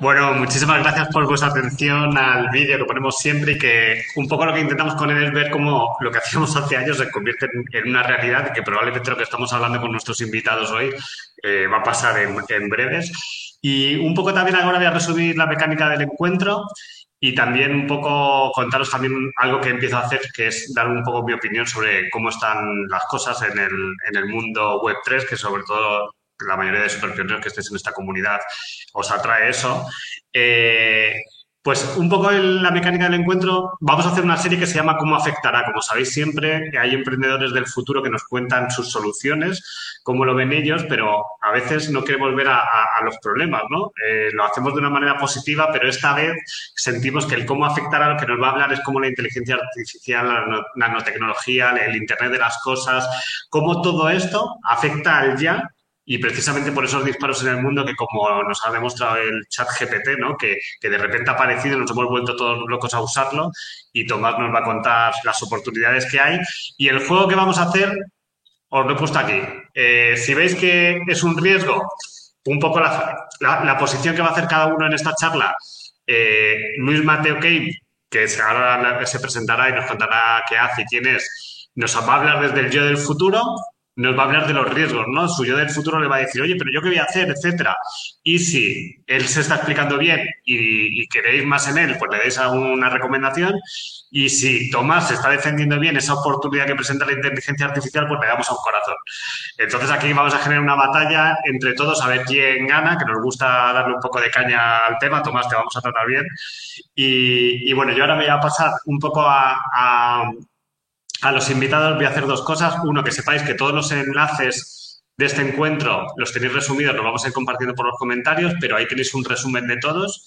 Bueno, muchísimas gracias por vuestra atención al vídeo que ponemos siempre y que un poco lo que intentamos con él es ver cómo lo que hacíamos hace años se convierte en, una realidad y que probablemente lo que estamos hablando con nuestros invitados hoy eh, va a pasar en, en breves. Y un poco también ahora voy a resumir la mecánica del encuentro y también un poco contaros también algo que empiezo a hacer, que es dar un poco mi opinión sobre cómo están las cosas en el, en el mundo Web3, que sobre todo la mayoría de superpioneros que estéis en esta comunidad os atrae eso. Eh, pues un poco en la mecánica del encuentro, vamos a hacer una serie que se llama ¿Cómo afectará? Como sabéis siempre, hay emprendedores del futuro que nos cuentan sus soluciones, cómo lo ven ellos, pero a veces no queremos ver a, los problemas, ¿no? Eh, lo hacemos de una manera positiva, pero esta vez sentimos que el cómo afectará lo que nos va a hablar es cómo la inteligencia artificial, la nanotecnología, el Internet de las cosas, cómo todo esto afecta al ya y precisamente por esos disparos en el mundo que como nos ha demostrado el chat GPT, ¿no? que, de repente ha aparecido, nos hemos vuelto todos locos a usarlo y Tomás nos va a contar las oportunidades que hay. Y el juego que vamos a hacer, os lo he puesto aquí. Eh, si veis que es un riesgo, un poco la, la, posición que va a hacer cada uno en esta charla, eh, Luis Mateo Key, que ahora se presentará y nos contará qué hace y quién es, nos va a hablar desde el yo del futuro nos va a hablar de los riesgos, ¿no? Su yo del futuro le va a decir, oye, pero yo qué voy a hacer, etcétera. Y si él se está explicando bien y, queréis más en él, pues le dais alguna recomendación. Y si Tomás se está defendiendo bien esa oportunidad que presenta la inteligencia artificial, pues le damos a un corazón. Entonces aquí vamos a generar una batalla entre todos a ver quién gana, que nos gusta darle un poco de caña al tema. Tomás, te vamos a tratar bien. Y, bueno, yo ahora me voy a pasar un poco a a los invitados voy a hacer dos cosas. Uno, que sepáis que todos los enlaces de este encuentro los tenéis resumidos, los vamos a ir compartiendo por los comentarios, pero ahí tenéis un resumen de todos.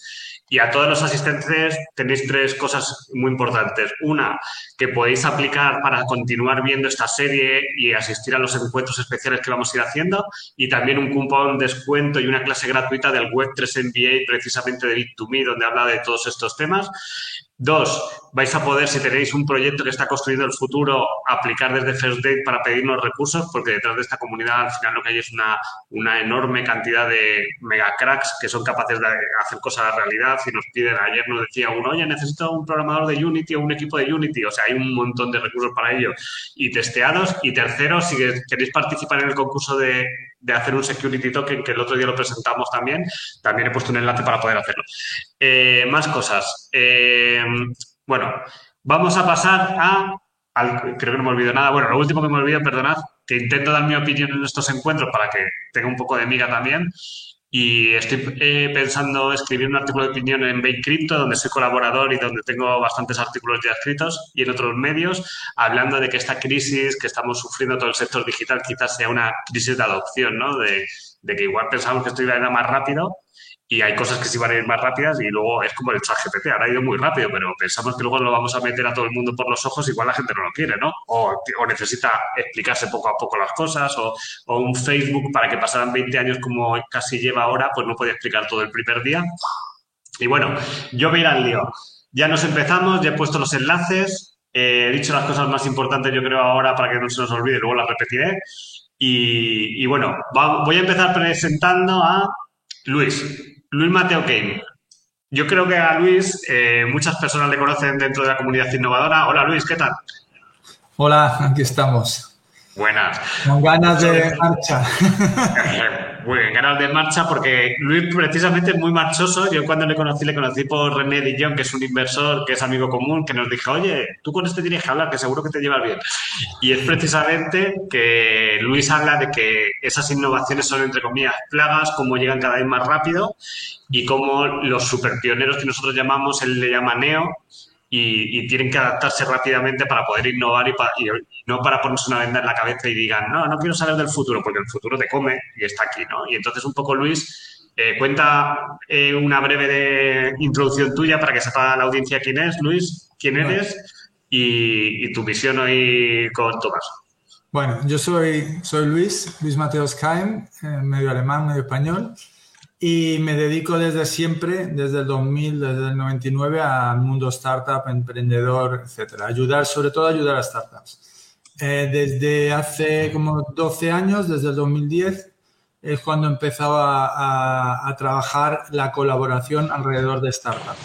Y a todos los asistentes tenéis tres cosas muy importantes. Una, que podéis aplicar para continuar viendo esta serie y asistir a los encuentros especiales que vamos a ir haciendo. Y también un cupón descuento y una clase gratuita del Web3 MBA, precisamente de Bit2Me, donde habla de todos estos temas. Dos, vais a poder, si tenéis un proyecto que está construyendo el futuro, aplicar desde First Date para pedirnos recursos, porque detrás de esta comunidad al final lo que hay es una, una enorme cantidad de mega cracks que son capaces de hacer cosas a realidad. Si nos piden, ayer nos decía uno, oye, necesito un programador de Unity o un equipo de Unity. O sea, hay un montón de recursos para ello y testeados. Y tercero, si queréis participar en el concurso de, de hacer un security token, que el otro día lo presentamos también, también he puesto un enlace para poder hacerlo. Eh, más cosas. Eh, bueno, vamos a pasar a, creo que no me olvido nada, bueno, lo último que me olvido, perdonad, que intento dar mi opinión en estos encuentros para que tenga un poco de miga también. Y estoy eh, pensando escribir un artículo de opinión en Bake Crypto, donde soy colaborador y donde tengo bastantes artículos ya escritos, y en otros medios, hablando de que esta crisis que estamos sufriendo todo el sector digital quizás sea una crisis de adopción, ¿no? De, que igual pensamos que esto iba a ir más rápido y hay cosas que sí van a ir más rápidas y luego es como el chat GPT, ahora ha ido muy rápido, pero pensamos que luego lo vamos a meter a todo el mundo por los ojos, igual la gente no lo quiere, ¿no? O, necesita explicarse poco a poco las cosas, o, un Facebook para que pasaran 20 años como casi lleva ahora, pues no puede explicar todo el primer día. Y bueno, yo voy a al lío. Ya nos empezamos, ya he puesto los enlaces, he dicho las cosas más importantes yo creo ahora para que no se nos olvide, luego las repetiré. Y, bueno, voy a empezar presentando a Luis. Luis Mateo Kane. Yo creo que a Luis eh, muchas personas le conocen dentro de la comunidad innovadora. Hola Luis, ¿qué tal? Hola, aquí estamos. Buenas. Con ganas de marcha. Muy bien, ganas de marcha porque Luis precisamente es muy marchoso. Yo cuando le conocí, le conocí por René Dillon, que es un inversor, que es amigo común, que nos dijo, oye, tú con este tienes que hablar, que seguro que te llevas bien. Y es precisamente que Luis habla de que esas innovaciones son, entre comillas, plagas, cómo llegan cada vez más rápido y cómo los superpioneros que nosotros llamamos, él le llama Neo, y, tienen que adaptarse rápidamente para poder innovar y, no para ponerse una venda en la cabeza y digan, no, no quiero saber del futuro, porque el futuro te come y está aquí, ¿no? Y entonces un poco Luis Eh, cuenta eh, una breve introducción tuya para que sepa la audiencia quién es, Luis, quién eres y, tu visión hoy con Tomás. Bueno, yo soy, soy Luis, Luis Mateos Caim, medio alemán, medio español, y me dedico desde siempre, desde el 2000, desde el 99, al mundo startup, emprendedor, etcétera. Ayudar, sobre todo ayudar a startups. desde hace como 12 años, desde el 2010, es cuando empezaba a, a, trabajar la colaboración alrededor de startups,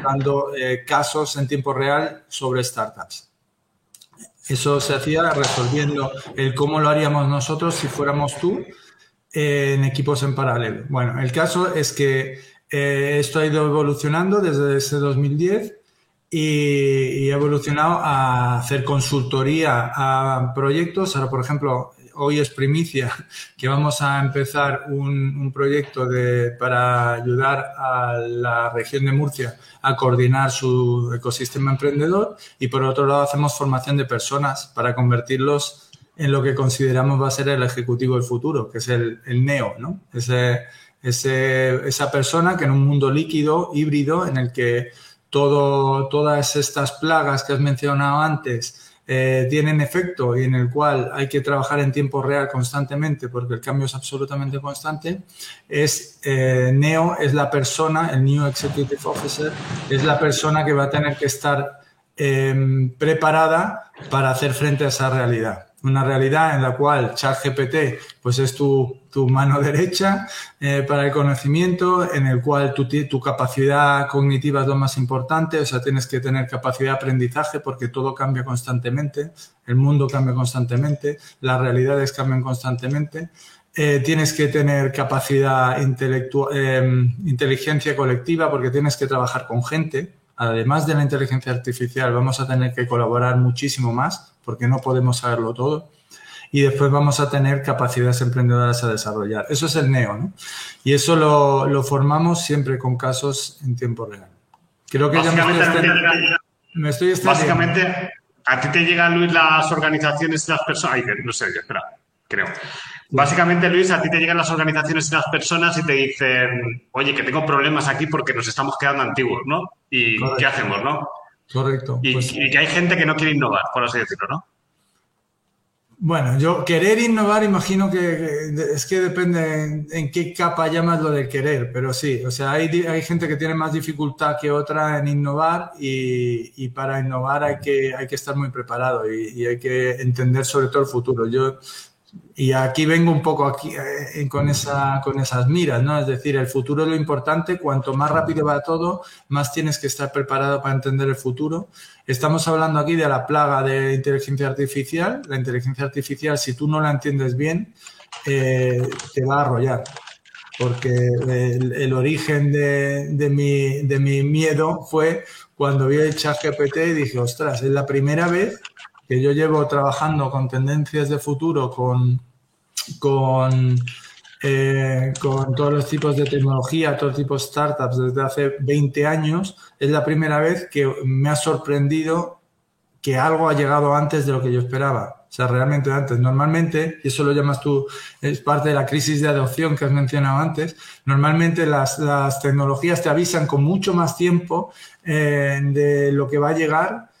dando eh, casos en tiempo real sobre startups. Eso se hacía resolviendo el cómo lo haríamos nosotros si fuéramos tú eh, en equipos en paralelo. Bueno, el caso es que eh, esto ha ido evolucionando desde ese 2010 y, y, ha evolucionado a hacer consultoría a proyectos. Ahora, por ejemplo, hoy es primicia que vamos a empezar un, proyecto de, para ayudar a la región de Murcia a coordinar su ecosistema emprendedor y por otro lado hacemos formación de personas para convertirlos en lo que consideramos va a ser el ejecutivo del futuro, que es el, neo, ¿no? Esa persona que en un mundo líquido, híbrido, en el que todas estas plagas que has mencionado antes, eh, tienen efecto y en el cual hay que trabajar en tiempo real constantemente porque el cambio es absolutamente constante, es eh, Neo es la persona, el New Executive Officer, es la persona que va a tener que estar em, preparada para hacer frente a esa realidad una realidad en la cual ChatGPT pues es tu, tu mano derecha eh, para el conocimiento, en el cual tu, tu capacidad cognitiva es lo más importante, o sea, tienes que tener capacidad de aprendizaje porque todo cambia constantemente, el mundo cambia constantemente, las realidades cambian constantemente. Eh, tienes que tener capacidad intelectual, eh, inteligencia colectiva porque tienes que trabajar con gente. Además de la inteligencia artificial, vamos a tener que colaborar muchísimo más porque no podemos saberlo todo. Y después vamos a tener capacidades emprendedoras a desarrollar. Eso es el neo, ¿no? Y eso lo, lo formamos siempre con casos en tiempo real. Creo que ya me estoy, Básicamente, a ti te llegan, Luis, las organizaciones y las personas. Ay, no sé, espera, creo. Básicamente, Luis, a ti te llegan las organizaciones y las personas y te dicen, oye, que tengo problemas aquí porque nos estamos quedando antiguos, ¿no? ¿Y qué hacemos, no? Correcto. Pues y, que hay gente que no quiere innovar, por así decirlo, ¿no? Bueno, yo querer innovar, imagino que, es que depende en, qué capa llamas lo de querer, pero sí, o sea, hay, hay gente que tiene más dificultad que otra en innovar y, para innovar hay que, hay que estar muy preparado y, y, hay que entender sobre todo el futuro. Yo y aquí vengo un poco aquí, eh, con, esa, con esas miras, ¿no? Es decir, el futuro es lo importante, cuanto más rápido va todo, más tienes que estar preparado para entender el futuro. Estamos hablando aquí de la plaga de inteligencia artificial. La inteligencia artificial, si tú no la entiendes bien, eh, te va a arrollar. Porque el, origen de, de, mi, de mi miedo fue cuando vi el chat GPT y dije, ostras, es la primera vez que yo llevo trabajando con tendencias de futuro, con, con, eh, con todos los tipos de tecnología, todos tipos de startups desde hace 20 años, es la primera vez que me ha sorprendido que algo ha llegado antes de lo que yo esperaba. O sea, realmente antes. Normalmente, y eso lo llamas tú, es parte de la crisis de adopción que has mencionado antes, normalmente las, las tecnologías te avisan con mucho más tiempo eh, de lo que va a llegar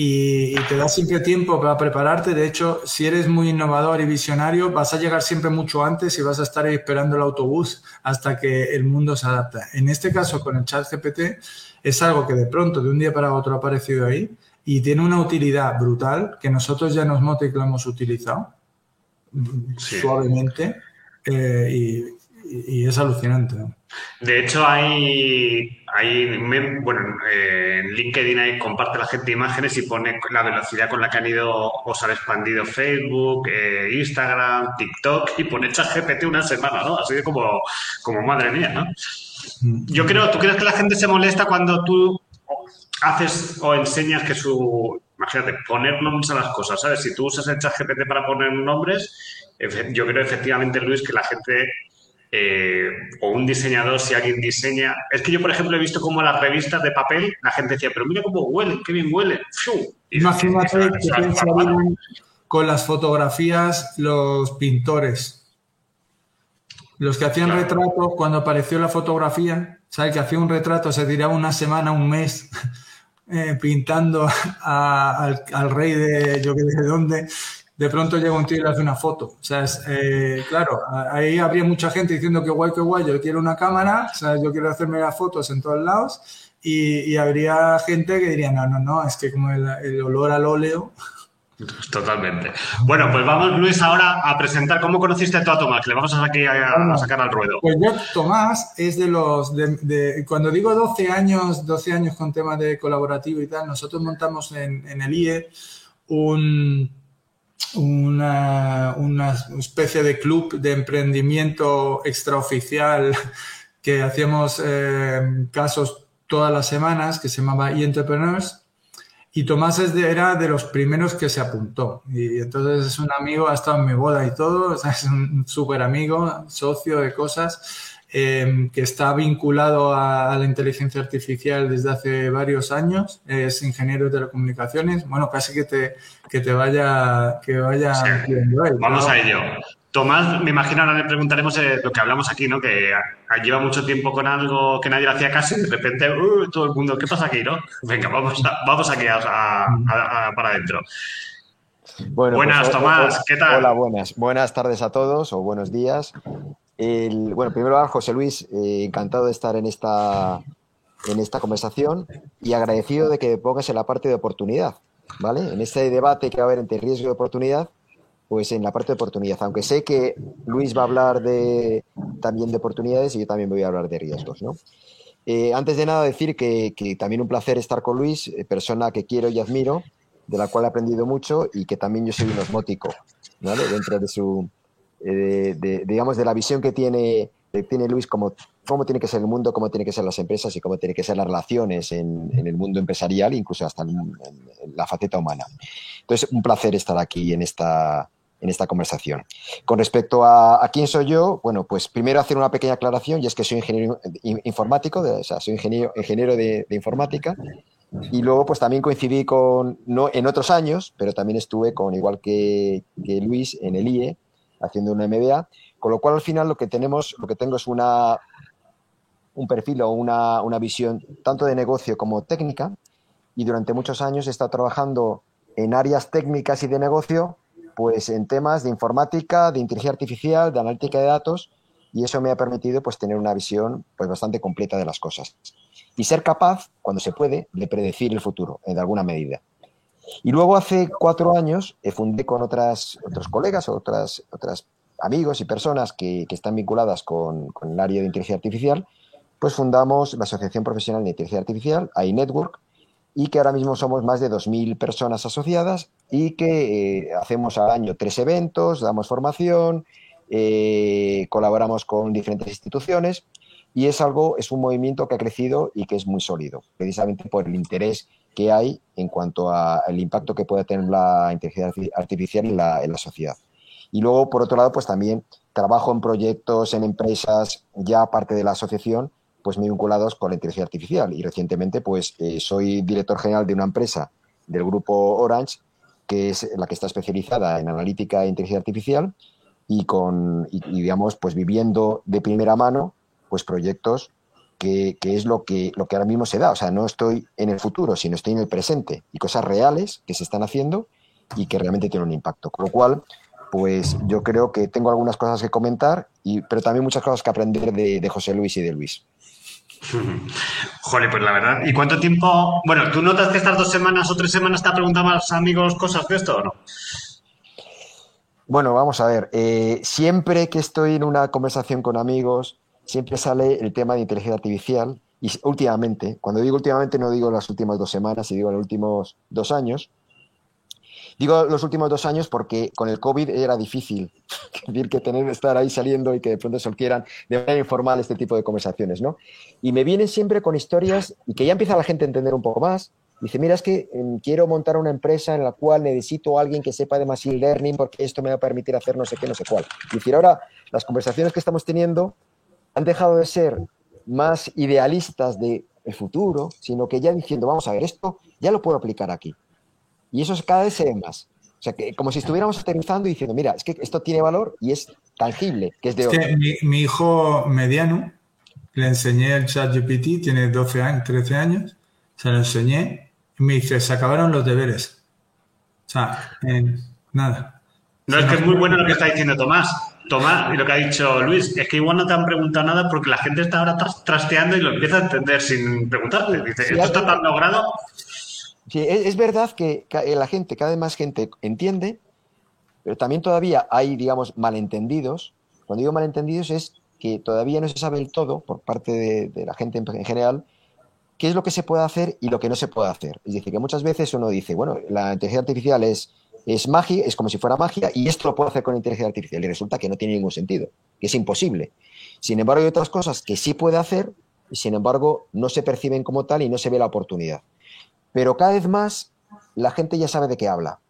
y, te da siempre tiempo para prepararte. De hecho, si eres muy innovador y visionario, vas a llegar siempre mucho antes y vas a estar esperando el autobús hasta que el mundo se adapta. En este caso, con el chat GPT, es algo que de pronto, de un día para otro, ha aparecido ahí y tiene una utilidad brutal que nosotros ya nos hemos lo hemos utilizado suavemente eh, y, y, es alucinante. De hecho, hay, hay bueno, eh, en LinkedIn hay, comparte la gente imágenes y pone la velocidad con la que han ido o se han expandido Facebook, eh, Instagram, TikTok y pone GPT una semana, ¿no? Así como, como madre mía, ¿no? Mm. Yo creo, ¿tú crees que la gente se molesta cuando tú haces o enseñas que su, imagínate, poner nombres a las cosas, ¿sabes? Si tú usas el chat GPT para poner nombres, yo creo efectivamente, Luis, que la gente eh, o un diseñador, si alguien diseña. Es que yo, por ejemplo, he visto como las revistas de papel, la gente decía, pero mira cómo huelen, qué bien huelen. Imagínate que con las fotografías los pintores. Los que hacían retrato, cuando apareció la fotografía, ¿sabes? Que hacía un retrato, se tiraba una semana, un mes eh, pintando al, rey de yo que sé dónde. De pronto llega un tío y le hace una foto. O sea, eh, claro, ahí habría mucha gente diciendo que guay, que guay, yo quiero una cámara, ¿sabes? yo quiero hacerme las fotos en todos lados. Y, habría gente que diría, no, no, no, es que como el, el olor al óleo Totalmente. Bueno, pues vamos, Luis, ahora a presentar cómo conociste tú a Tomás, que le vamos a, sacar al ruedo. Pues yo, Tomás, es de los. De, cuando digo 12 años, 12 años con temas de colaborativo y tal, nosotros montamos en, el IE un, una, una, especie de club de emprendimiento extraoficial que hacíamos eh, casos todas las semanas, que se llamaba e-Entrepreneurs y Tomás era de los primeros que se apuntó. Y entonces es un amigo, ha estado en mi boda y todo, es un súper amigo, socio de cosas, em, que está vinculado a, la inteligencia artificial desde hace varios años, es ingeniero de telecomunicaciones. Bueno, casi que te, que te vaya, que vaya Vamos a ello. Tomás, me imagino ahora le preguntaremos eh, lo que hablamos aquí, ¿no? Que lleva mucho tiempo con algo que nadie le hacía caso y de repente uh, todo el mundo, ¿qué pasa aquí, no? Venga, vamos, vamos aquí para adentro. Bueno, buenas, pues, Tomás, ¿qué tal? Hola, buenas. Buenas tardes a todos o buenos días. Bueno, primero, José Luis, eh, encantado de estar en esta, en esta conversación y agradecido de que pongas en la parte de oportunidad, ¿vale? En este debate que va a haber entre riesgo y oportunidad, pues en la parte de oportunidad, aunque sé que Luis va a hablar de, también de oportunidades y yo también voy a hablar de riesgos. ¿no? Eh, antes de nada decir que, también un placer estar con Luis, eh, persona que quiero y admiro, de la cual he aprendido mucho y que también yo soy un osmótico, ¿vale? dentro de su, eh, digamos, de la visión que tiene, tiene Luis como cómo tiene que ser el mundo, cómo tiene que ser las empresas y cómo tiene que ser las relaciones en, el mundo empresarial, incluso hasta en la faceta humana. Entonces, un placer estar aquí en esta, en esta conversación. Con respecto a, quién soy yo, bueno, pues primero hacer una pequeña aclaración y es que soy ingeniero informático, o sea, soy ingeniero, ingeniero de, informática y luego pues también coincidí con, no en otros años, pero también estuve con, igual que, Luis, en el IE, haciendo una MBA, con lo cual al final lo que tenemos, lo que tengo es una, un perfil o una, una visión tanto de negocio como técnica y durante muchos años he estado trabajando en áreas técnicas y de negocio pues en temas de informática, de inteligencia artificial, de analítica de datos, y eso me ha permitido pues tener una visión pues bastante completa de las cosas y ser capaz, cuando se puede, de predecir el futuro en alguna medida. Y luego hace cuatro años eh, fundé con otras, otros colegas, otras, otras amigos y personas que, están vinculadas con, con, el área de inteligencia artificial, pues fundamos la Asociación Profesional de Inteligencia Artificial, iNetwork, y que ahora mismo somos más de 2.000 personas asociadas y que eh, hacemos al año tres eventos, damos formación, eh, colaboramos con diferentes instituciones y es algo, es un movimiento que ha crecido y que es muy sólido, precisamente por el interés que hay en cuanto al impacto que puede tener la inteligencia artificial en la, sociedad. Y luego, por otro lado, pues también trabajo en proyectos, en empresas, ya parte de la asociación, pues muy vinculados con la inteligencia artificial. Y recientemente, pues eh, soy director general de una empresa del grupo Orange, que es la que está especializada en analítica e inteligencia artificial y con, digamos, pues viviendo de primera mano, pues proyectos que, es lo que, lo que ahora mismo se da. O sea, no estoy en el futuro, sino estoy en el presente y cosas reales que se están haciendo y que realmente tienen un impacto. Con lo cual, pues yo creo que tengo algunas cosas que comentar, y, pero también muchas cosas que aprender de, de José Luis y de Luis. Joder, pues la verdad. ¿Y cuánto tiempo? Bueno, ¿tú notas que estas dos semanas o tres semanas te ha preguntado a los amigos cosas de esto o no? Bueno, vamos a ver. Eh, siempre que estoy en una conversación con amigos, siempre sale el tema de inteligencia artificial. Y últimamente, cuando digo últimamente, no digo las últimas dos semanas, y digo los últimos dos años, Digo los últimos dos años porque con el COVID era difícil decir que tener estar ahí saliendo y que de pronto se quieran de manera informal este tipo de conversaciones, ¿no? Y me vienen siempre con historias y que ya empieza la gente a entender un poco más. Dice, mira, es que em, quiero montar una empresa en la cual necesito a alguien que sepa de machine learning porque esto me va a permitir hacer no sé qué, no sé cuál. Y decir, ahora las conversaciones que estamos teniendo han dejado de ser más idealistas del futuro, sino que ya diciendo, vamos a ver, esto ya lo puedo aplicar aquí. Y eso cada vez se ve más. O sea, que como si estuviéramos aterrizando y diciendo, mira, es que esto tiene valor y es tangible, que es de es mi, hijo mediano, le enseñé el chat GPT, tiene 12 años, 13 años, se lo enseñé y me dice, se acabaron los deberes. O sea, nada. No, es que es muy bueno lo que está diciendo Tomás. Tomás, y lo que ha dicho Luis, es que igual no te han preguntado nada porque la gente está ahora trasteando y lo empieza a entender sin preguntarle. Dice, ¿esto está tan logrado? Sí, es, verdad que la gente, cada vez más gente entiende, pero también todavía hay, digamos, malentendidos. Cuando digo malentendidos es que todavía no se sabe el todo, por parte de, la gente en, general, qué es lo que se puede hacer y lo que no se puede hacer. Es decir, que muchas veces uno dice, bueno, la inteligencia artificial es es magia, es como si fuera magia y esto lo puedo hacer con inteligencia artificial y resulta que no tiene ningún sentido, que es imposible. Sin embargo, hay otras cosas que sí puede hacer y sin embargo no se perciben como tal y no se ve la oportunidad. Pero cada vez más la gente ya sabe de qué habla.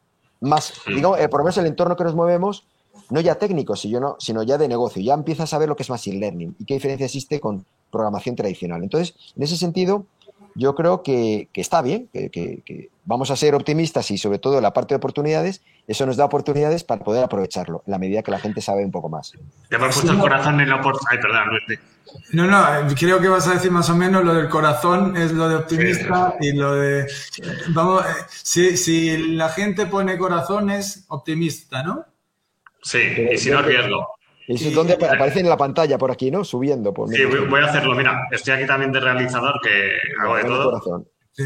Más, eh, por lo menos el entorno que nos movemos, no ya técnico, sino ya de negocio. Ya empieza a saber lo que es machine learning y qué diferencia existe con programación tradicional. Entonces, en ese sentido, yo creo que, está bien, que, vamos a ser optimistas y sobre todo en la parte de oportunidades, eso nos da oportunidades para poder aprovecharlo, en la medida que la gente sabe un poco más. Te hemos puesto el corazón en la oportunidad. Ay, perdón, No, no, creo que vas a decir más o menos lo del corazón es lo de optimista y lo de... Vamos, eh, si, si la gente pone corazón es optimista, ¿no? Sí, y si no, riesgo. Es donde aparece en la pantalla por aquí, ¿no? Subiendo. Por sí, voy a hacerlo. Mira, estoy aquí también de realizador, que hago de todo. Sí.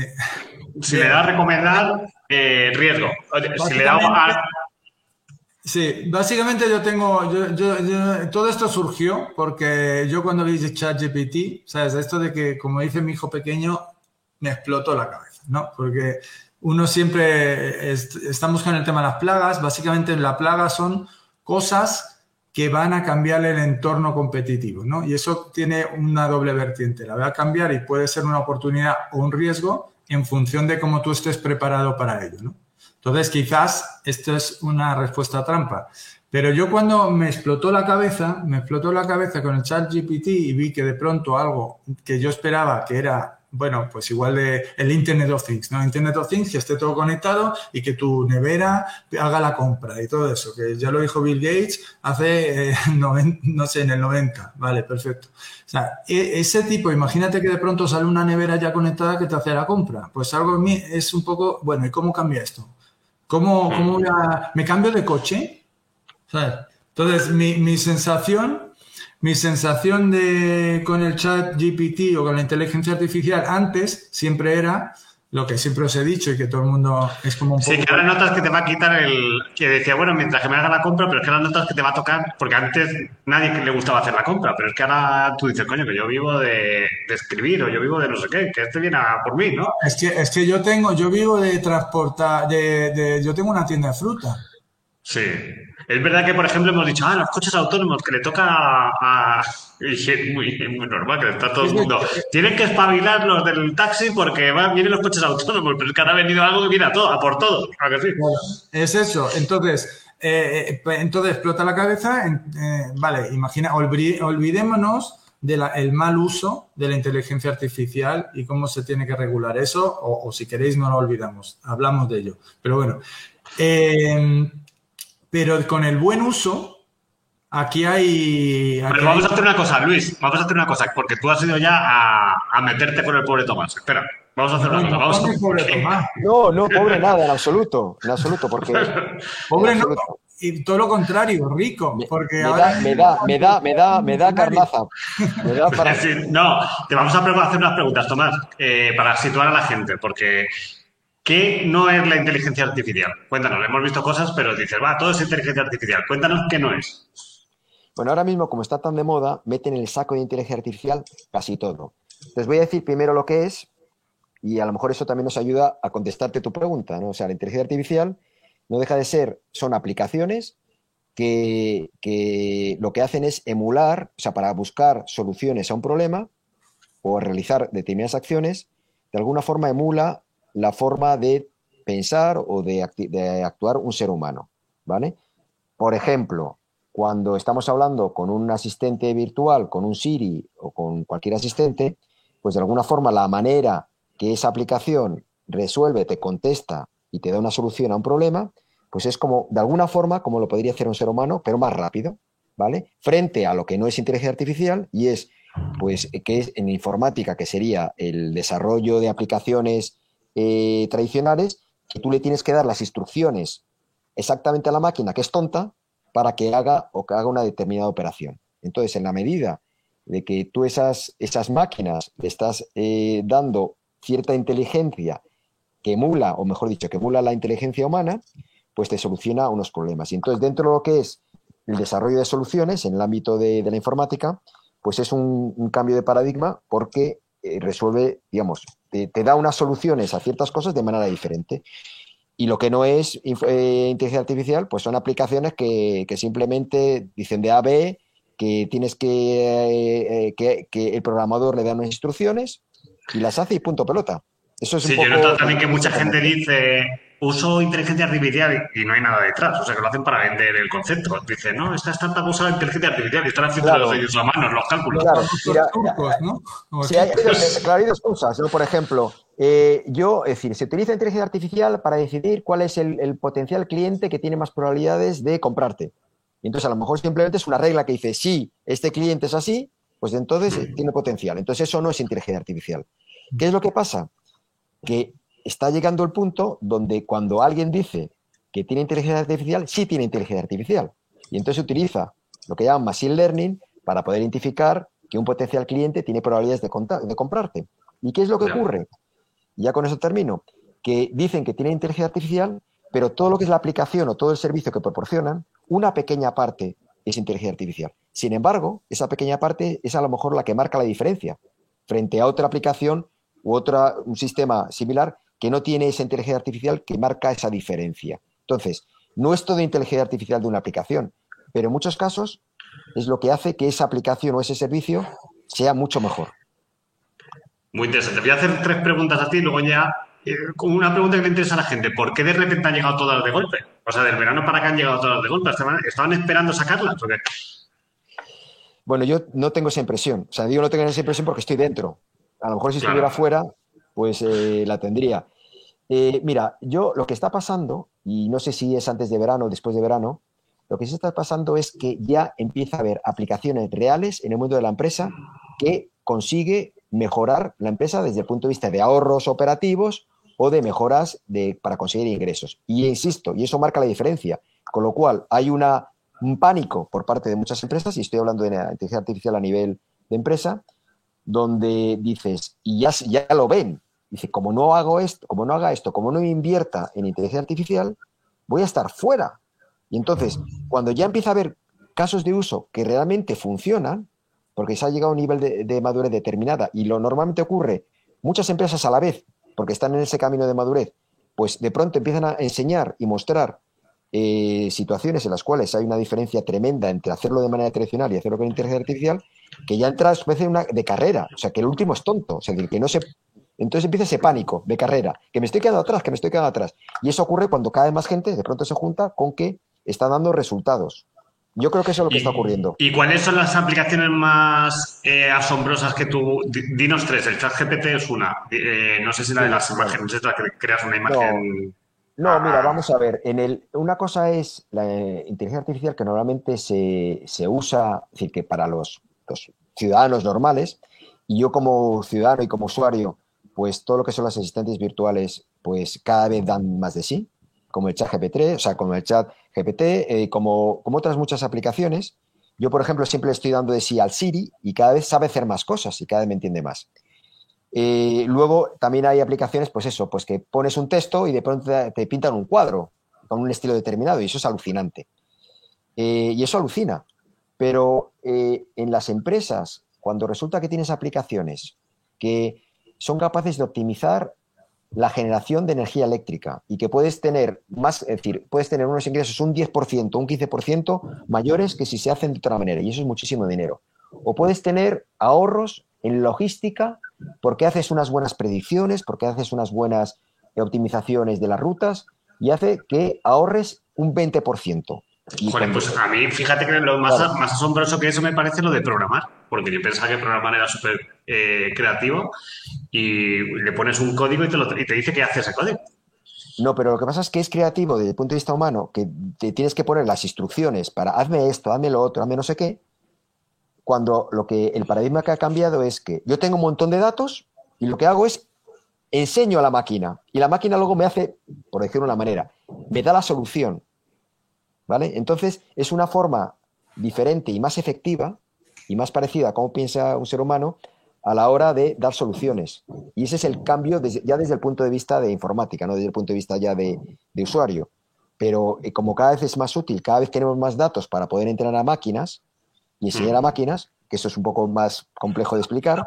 Si le da a recomendar, eh, riesgo. Si le da a... Sí, básicamente yo tengo, todo esto surgió porque yo cuando vi ChatGPT, ¿sabes? Esto de que, como dice mi hijo pequeño, me explotó la cabeza, ¿no? Porque uno siempre, estamos con el tema de las plagas, básicamente la plaga son cosas que van a cambiar el entorno competitivo, ¿no? Y eso tiene una doble vertiente. La va a cambiar y puede ser una oportunidad o un riesgo en función de cómo tú estés preparado para ello, ¿no? Entonces, quizás esto es una respuesta trampa. Pero yo cuando me explotó la cabeza, me explotó la cabeza con el chat GPT y vi que de pronto algo que yo esperaba que era bueno, pues igual el Internet of Things, ¿no? Internet of Things, que esté todo conectado y que tu nevera haga la compra y todo eso, que ya lo dijo Bill Gates hace, eh, no sé, en el 90, vale, perfecto. O sea, e, ese tipo, imagínate que de pronto sale una nevera ya conectada que te hace la compra, pues algo en mí es un poco, bueno, ¿y cómo cambia esto? ¿Cómo, cómo me cambio de coche? Entonces, mi, mi sensación mi sensación de, con el chat GPT o con la inteligencia artificial antes siempre era lo que siempre os he dicho y que todo el mundo es como un poco... Sí, que ahora notas que te va a quitar el... Que decía, bueno, mientras que me haga la compra, pero es que ahora notas que te va a tocar, porque antes nadie le gustaba hacer la compra, pero es que ahora tú dices, coño, que yo vivo de, escribir o yo vivo de no sé qué, que este viene a por mí, ¿no? Es que, es que yo tengo, yo vivo de transportar, de, de, yo tengo una tienda de fruta. Sí. Es verdad que, por ejemplo, hemos dicho, ah, los coches autónomos, que le toca a... Es muy, normal, que está todo el mundo. Tienen que espabilar los del taxi porque vienen los coches autónomos, pero es que ahora ha venido algo que viene a todo, a por todo. Es eso. Entonces, eh, eh, entonces explota la cabeza. Eh, vale, imagina, olvidémonos del mal uso de la inteligencia artificial y cómo se tiene que regular eso, o, si queréis no lo olvidamos, hablamos de ello. Pero bueno, pero con el buen uso, aquí hay... vamos a hacer una cosa, Luis, vamos a hacer una cosa, porque tú has ido ya a, meterte con el pobre Tomás. Espera, vamos a hacer una cosa. Vamos pobre Tomás. No, no, pobre nada, en absoluto, en absoluto, porque... Pobre no, y todo lo contrario, rico, porque me, da, me da, me da, me da, me da carnaza. Me da para... no, te vamos a hacer unas preguntas, Tomás, eh, para situar a la gente, porque ¿Qué no es la inteligencia artificial? Cuéntanos, hemos visto cosas, pero dices, va, todo es inteligencia artificial. Cuéntanos qué no es. Bueno, ahora mismo, como está tan de moda, meten en el saco de inteligencia artificial casi todo. Les voy a decir primero lo que es, y a lo mejor eso también nos ayuda a contestarte tu pregunta. ¿no? O sea, la inteligencia artificial no deja de ser, son aplicaciones que, que lo que hacen es emular, o sea, para buscar soluciones a un problema o realizar determinadas acciones, de alguna forma emula la forma de pensar o de, actuar un ser humano, ¿vale? Por ejemplo, cuando estamos hablando con un asistente virtual, con un Siri o con cualquier asistente, pues de alguna forma la manera que esa aplicación resuelve, te contesta y te da una solución a un problema, pues es como, de alguna forma, como lo podría hacer un ser humano, pero más rápido, ¿vale? Frente a lo que no es inteligencia artificial y es, pues, que es en informática, que sería el desarrollo de aplicaciones eh, tradicionales, que tú le tienes que dar las instrucciones exactamente a la máquina, que es tonta, para que haga o que haga una determinada operación. Entonces, en la medida de que tú esas, esas máquinas le estás eh, dando cierta inteligencia que emula, o mejor dicho, que emula la inteligencia humana, pues te soluciona unos problemas. Y entonces, dentro de lo que es el desarrollo de soluciones en el ámbito de, la informática, pues es un, cambio de paradigma porque eh, resuelve, digamos, te, da unas soluciones a ciertas cosas de manera diferente. Y lo que no es eh, inteligencia artificial, pues son aplicaciones que, simplemente dicen de A a B, que tienes que, que, que el programador le da unas instrucciones y las hace y punto pelota. Eso es sí, yo noto también que mucha gente dice uso inteligencia artificial y no hay nada detrás. O sea, que lo hacen para vender el concepto. Dice, no, esta startup usa inteligencia artificial y están haciendo los ellos a mano, los cálculos. Claro, sí, hay, claro, hay dos cosas. Por ejemplo, eh, yo, es decir, se utiliza inteligencia artificial para decidir cuál es el, potencial cliente que tiene más probabilidades de comprarte. Y entonces, a lo mejor simplemente es una regla que dice, si este cliente es así, pues entonces mm. tiene potencial. Entonces, eso no es inteligencia artificial. ¿Qué es lo que pasa? Que está llegando el punto donde cuando alguien dice que tiene inteligencia artificial, sí tiene inteligencia artificial. Y entonces utiliza lo que llaman machine learning para poder identificar que un potencial cliente tiene probabilidades de, de comprarte. ¿Y qué es lo que ocurre? Ya con eso termino. Que dicen que tiene inteligencia artificial, pero todo lo que es la aplicación o todo el servicio que proporcionan, una pequeña parte es inteligencia artificial. Sin embargo, esa pequeña parte es a lo mejor la que marca la diferencia frente a otra aplicación u otro un sistema similar que no tiene esa inteligencia artificial que marca esa diferencia. Entonces, no es todo inteligencia artificial de una aplicación, pero en muchos casos es lo que hace que esa aplicación o ese servicio sea mucho mejor. Muy interesante. Voy a hacer tres preguntas a ti y luego ya eh, una pregunta que le interesa a la gente. ¿Por qué de repente han llegado todas de golpe? O sea, del verano para acá han llegado todas de golpe. ¿Estaban, esperando sacarlas? Bueno, yo no tengo esa impresión. O sea, digo no tengo esa impresión porque estoy dentro. A lo mejor si estuviera fuera, pues eh, la tendría. Eh, mira, yo lo que está pasando, y no sé si es antes de verano o después de verano, lo que sí está pasando es que ya empieza a haber aplicaciones reales en el mundo de la empresa que consigue mejorar la empresa desde el punto de vista de ahorros operativos o de mejoras para conseguir ingresos. Y insisto, y eso marca la diferencia, con lo cual hay una, un pánico por parte de muchas empresas, y estoy hablando de inteligencia artificial a nivel de empresa, donde dices, y ya, ya lo ven, dice, como no hago esto, como no haga esto, como no invierta en inteligencia artificial, voy a estar fuera. Y entonces, cuando ya empieza a haber casos de uso que realmente funcionan, porque se ha llegado a un nivel de, madurez determinada y lo normalmente ocurre, muchas empresas a la vez, porque están en ese camino de madurez, pues de pronto empiezan a enseñar y mostrar eh, situaciones en las cuales hay una diferencia tremenda entre hacerlo de manera tradicional y hacerlo con inteligencia artificial, que ya entra a especie una, de carrera, o sea, que el último es tonto, o sea, que no se... Entonces empieza ese pánico de carrera, que me estoy quedando atrás, que me estoy quedando atrás. Y eso ocurre cuando cada vez más gente de pronto se junta con que está dando resultados. Yo creo que eso es lo que está ocurriendo. ¿Y cuáles son las aplicaciones más eh, asombrosas que tú... Dinos tres, el chat GPT es una. Eh, no sé si la de las imágenes, es la que creas una imagen... No, mira, vamos a ver. En el, una cosa es la inteligencia artificial que normalmente se, usa, es decir, que para los, ciudadanos normales, y yo como ciudadano y como usuario, pues todo lo que son las asistentes virtuales, pues cada vez dan más de sí, como el chat GPT, o sea, como el chat GPT, eh, como, como otras muchas aplicaciones. Yo, por ejemplo, siempre le estoy dando de sí al Siri y cada vez sabe hacer más cosas y cada vez me entiende más. Eh, luego también hay aplicaciones, pues eso, pues que pones un texto y de pronto te, pintan un cuadro con un estilo determinado y eso es alucinante. Eh, y eso alucina. Pero en las empresas, cuando resulta que tienes aplicaciones que son capaces de optimizar la generación de energía eléctrica y que puedes tener más, es decir, puedes tener unos ingresos un 10%, un 15% mayores que si se hacen de otra manera y eso es muchísimo dinero. O puedes tener ahorros en logística porque haces unas buenas predicciones, porque haces unas buenas optimizaciones de las rutas y hace que ahorres un 20%. Joder, pues a mí, fíjate que lo más, más, asombroso que eso me parece lo de programar, porque yo pensaba que programar era súper eh, creativo y le pones un código y te, y te dice qué hace ese código. No, pero lo que pasa es que es creativo desde el punto de vista humano, que te tienes que poner las instrucciones para hazme esto, hazme lo otro, hazme no sé qué, cuando lo que el paradigma que ha cambiado es que yo tengo un montón de datos y lo que hago es enseño a la máquina y la máquina luego me hace, por decirlo de una manera, me da la solución. ¿Vale? Entonces es una forma diferente y más efectiva y más parecida a cómo piensa un ser humano a la hora de dar soluciones. Y ese es el cambio ya desde el punto de vista de informática, no desde el punto de vista ya de, usuario. Pero eh, como cada vez es más útil, cada vez tenemos más datos para poder entrenar a máquinas y enseñar a mm. máquinas, que eso es un poco más complejo de explicar,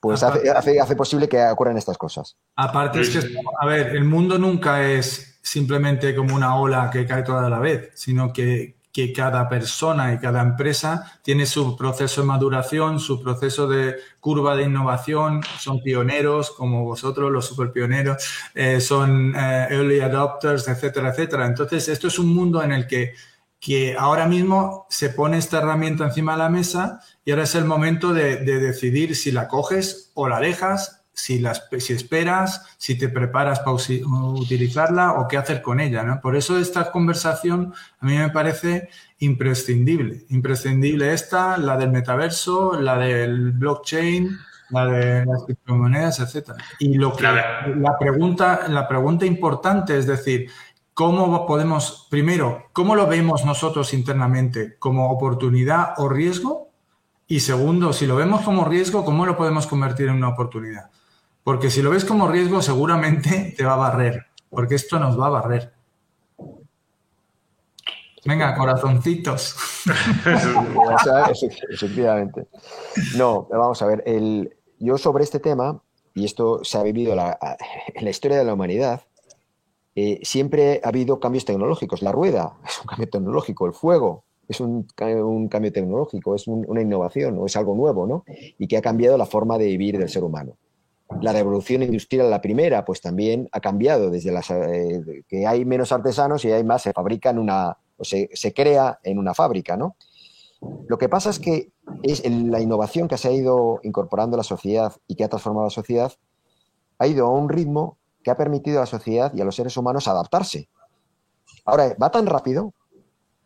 pues hace, hace, posible que ocurran estas cosas. Aparte es que, a ver, el mundo nunca es simplemente como una ola que cae toda la vez, sino que, que cada persona y cada empresa tiene su proceso de maduración, su proceso de curva de innovación, son pioneros como vosotros, los super pioneros, eh, son eh, early adopters, etcétera, etcétera. Entonces, esto es un mundo en el que que ahora mismo se pone esta herramienta encima de la mesa y ahora es el momento de, decidir si la coges o la dejas, si, si esperas, si te preparas para utilizarla o qué hacer con ella. Por eso esta conversación a mí me parece imprescindible. Imprescindible esta, la del metaverso, la del blockchain, la de las criptomonedas, etc. Y lo que, la, pregunta, la pregunta importante es decir, ¿Cómo podemos, primero, cómo lo vemos nosotros internamente? ¿Como oportunidad o riesgo? Y segundo, si lo vemos como riesgo, ¿cómo lo podemos convertir en una oportunidad? Porque si lo ves como riesgo, seguramente te va a barrer, porque esto nos va a barrer. Venga, corazoncitos. Efectivamente. No, vamos a ver, el, yo sobre este tema, y esto se ha vivido en la historia de la humanidad, eh, siempre ha habido cambios tecnológicos. La rueda es un cambio tecnológico, el fuego es un, cambio tecnológico, es una innovación o es algo nuevo, ¿no? Y que ha cambiado la forma de vivir del ser humano. La revolución industrial, la primera, pues también ha cambiado desde las, eh, que hay menos artesanos y hay más, se fabrica en una, o se, se crea en una fábrica, ¿no? Lo que pasa es que es la innovación que se ha ido incorporando a la sociedad y que ha transformado la sociedad ha ido a un ritmo que ha permitido a la sociedad y a los seres humanos adaptarse. Ahora, va tan rápido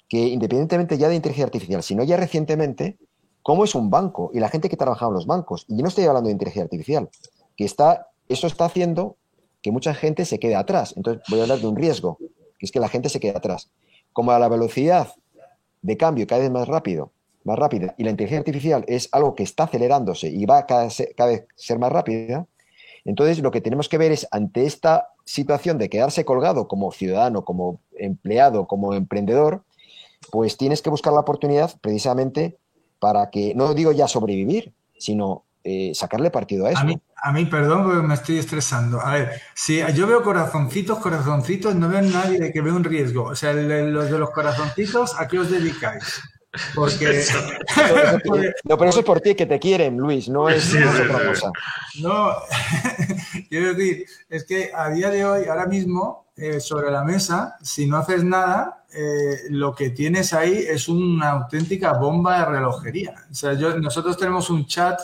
que independientemente ya de inteligencia artificial, sino ya recientemente, cómo es un banco y la gente que trabaja en los bancos. Y yo no estoy hablando de inteligencia artificial, que está, eso está haciendo que mucha gente se quede atrás. Entonces voy a hablar de un riesgo, que es que la gente se quede atrás. Como a la velocidad de cambio cada vez más rápido, más rápida, y la inteligencia artificial es algo que está acelerándose y va cada, cada vez ser más rápida, entonces, lo que tenemos que ver es, ante esta situación de quedarse colgado como ciudadano, como empleado, como emprendedor, pues tienes que buscar la oportunidad precisamente para que, no digo ya sobrevivir, sino eh, sacarle partido a eso. A mí, perdón, porque me estoy estresando. A ver, si yo veo corazoncitos, corazoncitos, no veo nadie que vea un riesgo. O sea, los de los corazoncitos, ¿a qué os dedicáis? Porque. no, pero eso es por ti que te quieren, Luis, no es, otra cosa. No, quiero decir, es que a día de hoy, ahora mismo, eh, sobre la mesa, si no haces nada, eh, lo que tienes ahí es una auténtica bomba de relojería. O sea, nosotros tenemos un chat,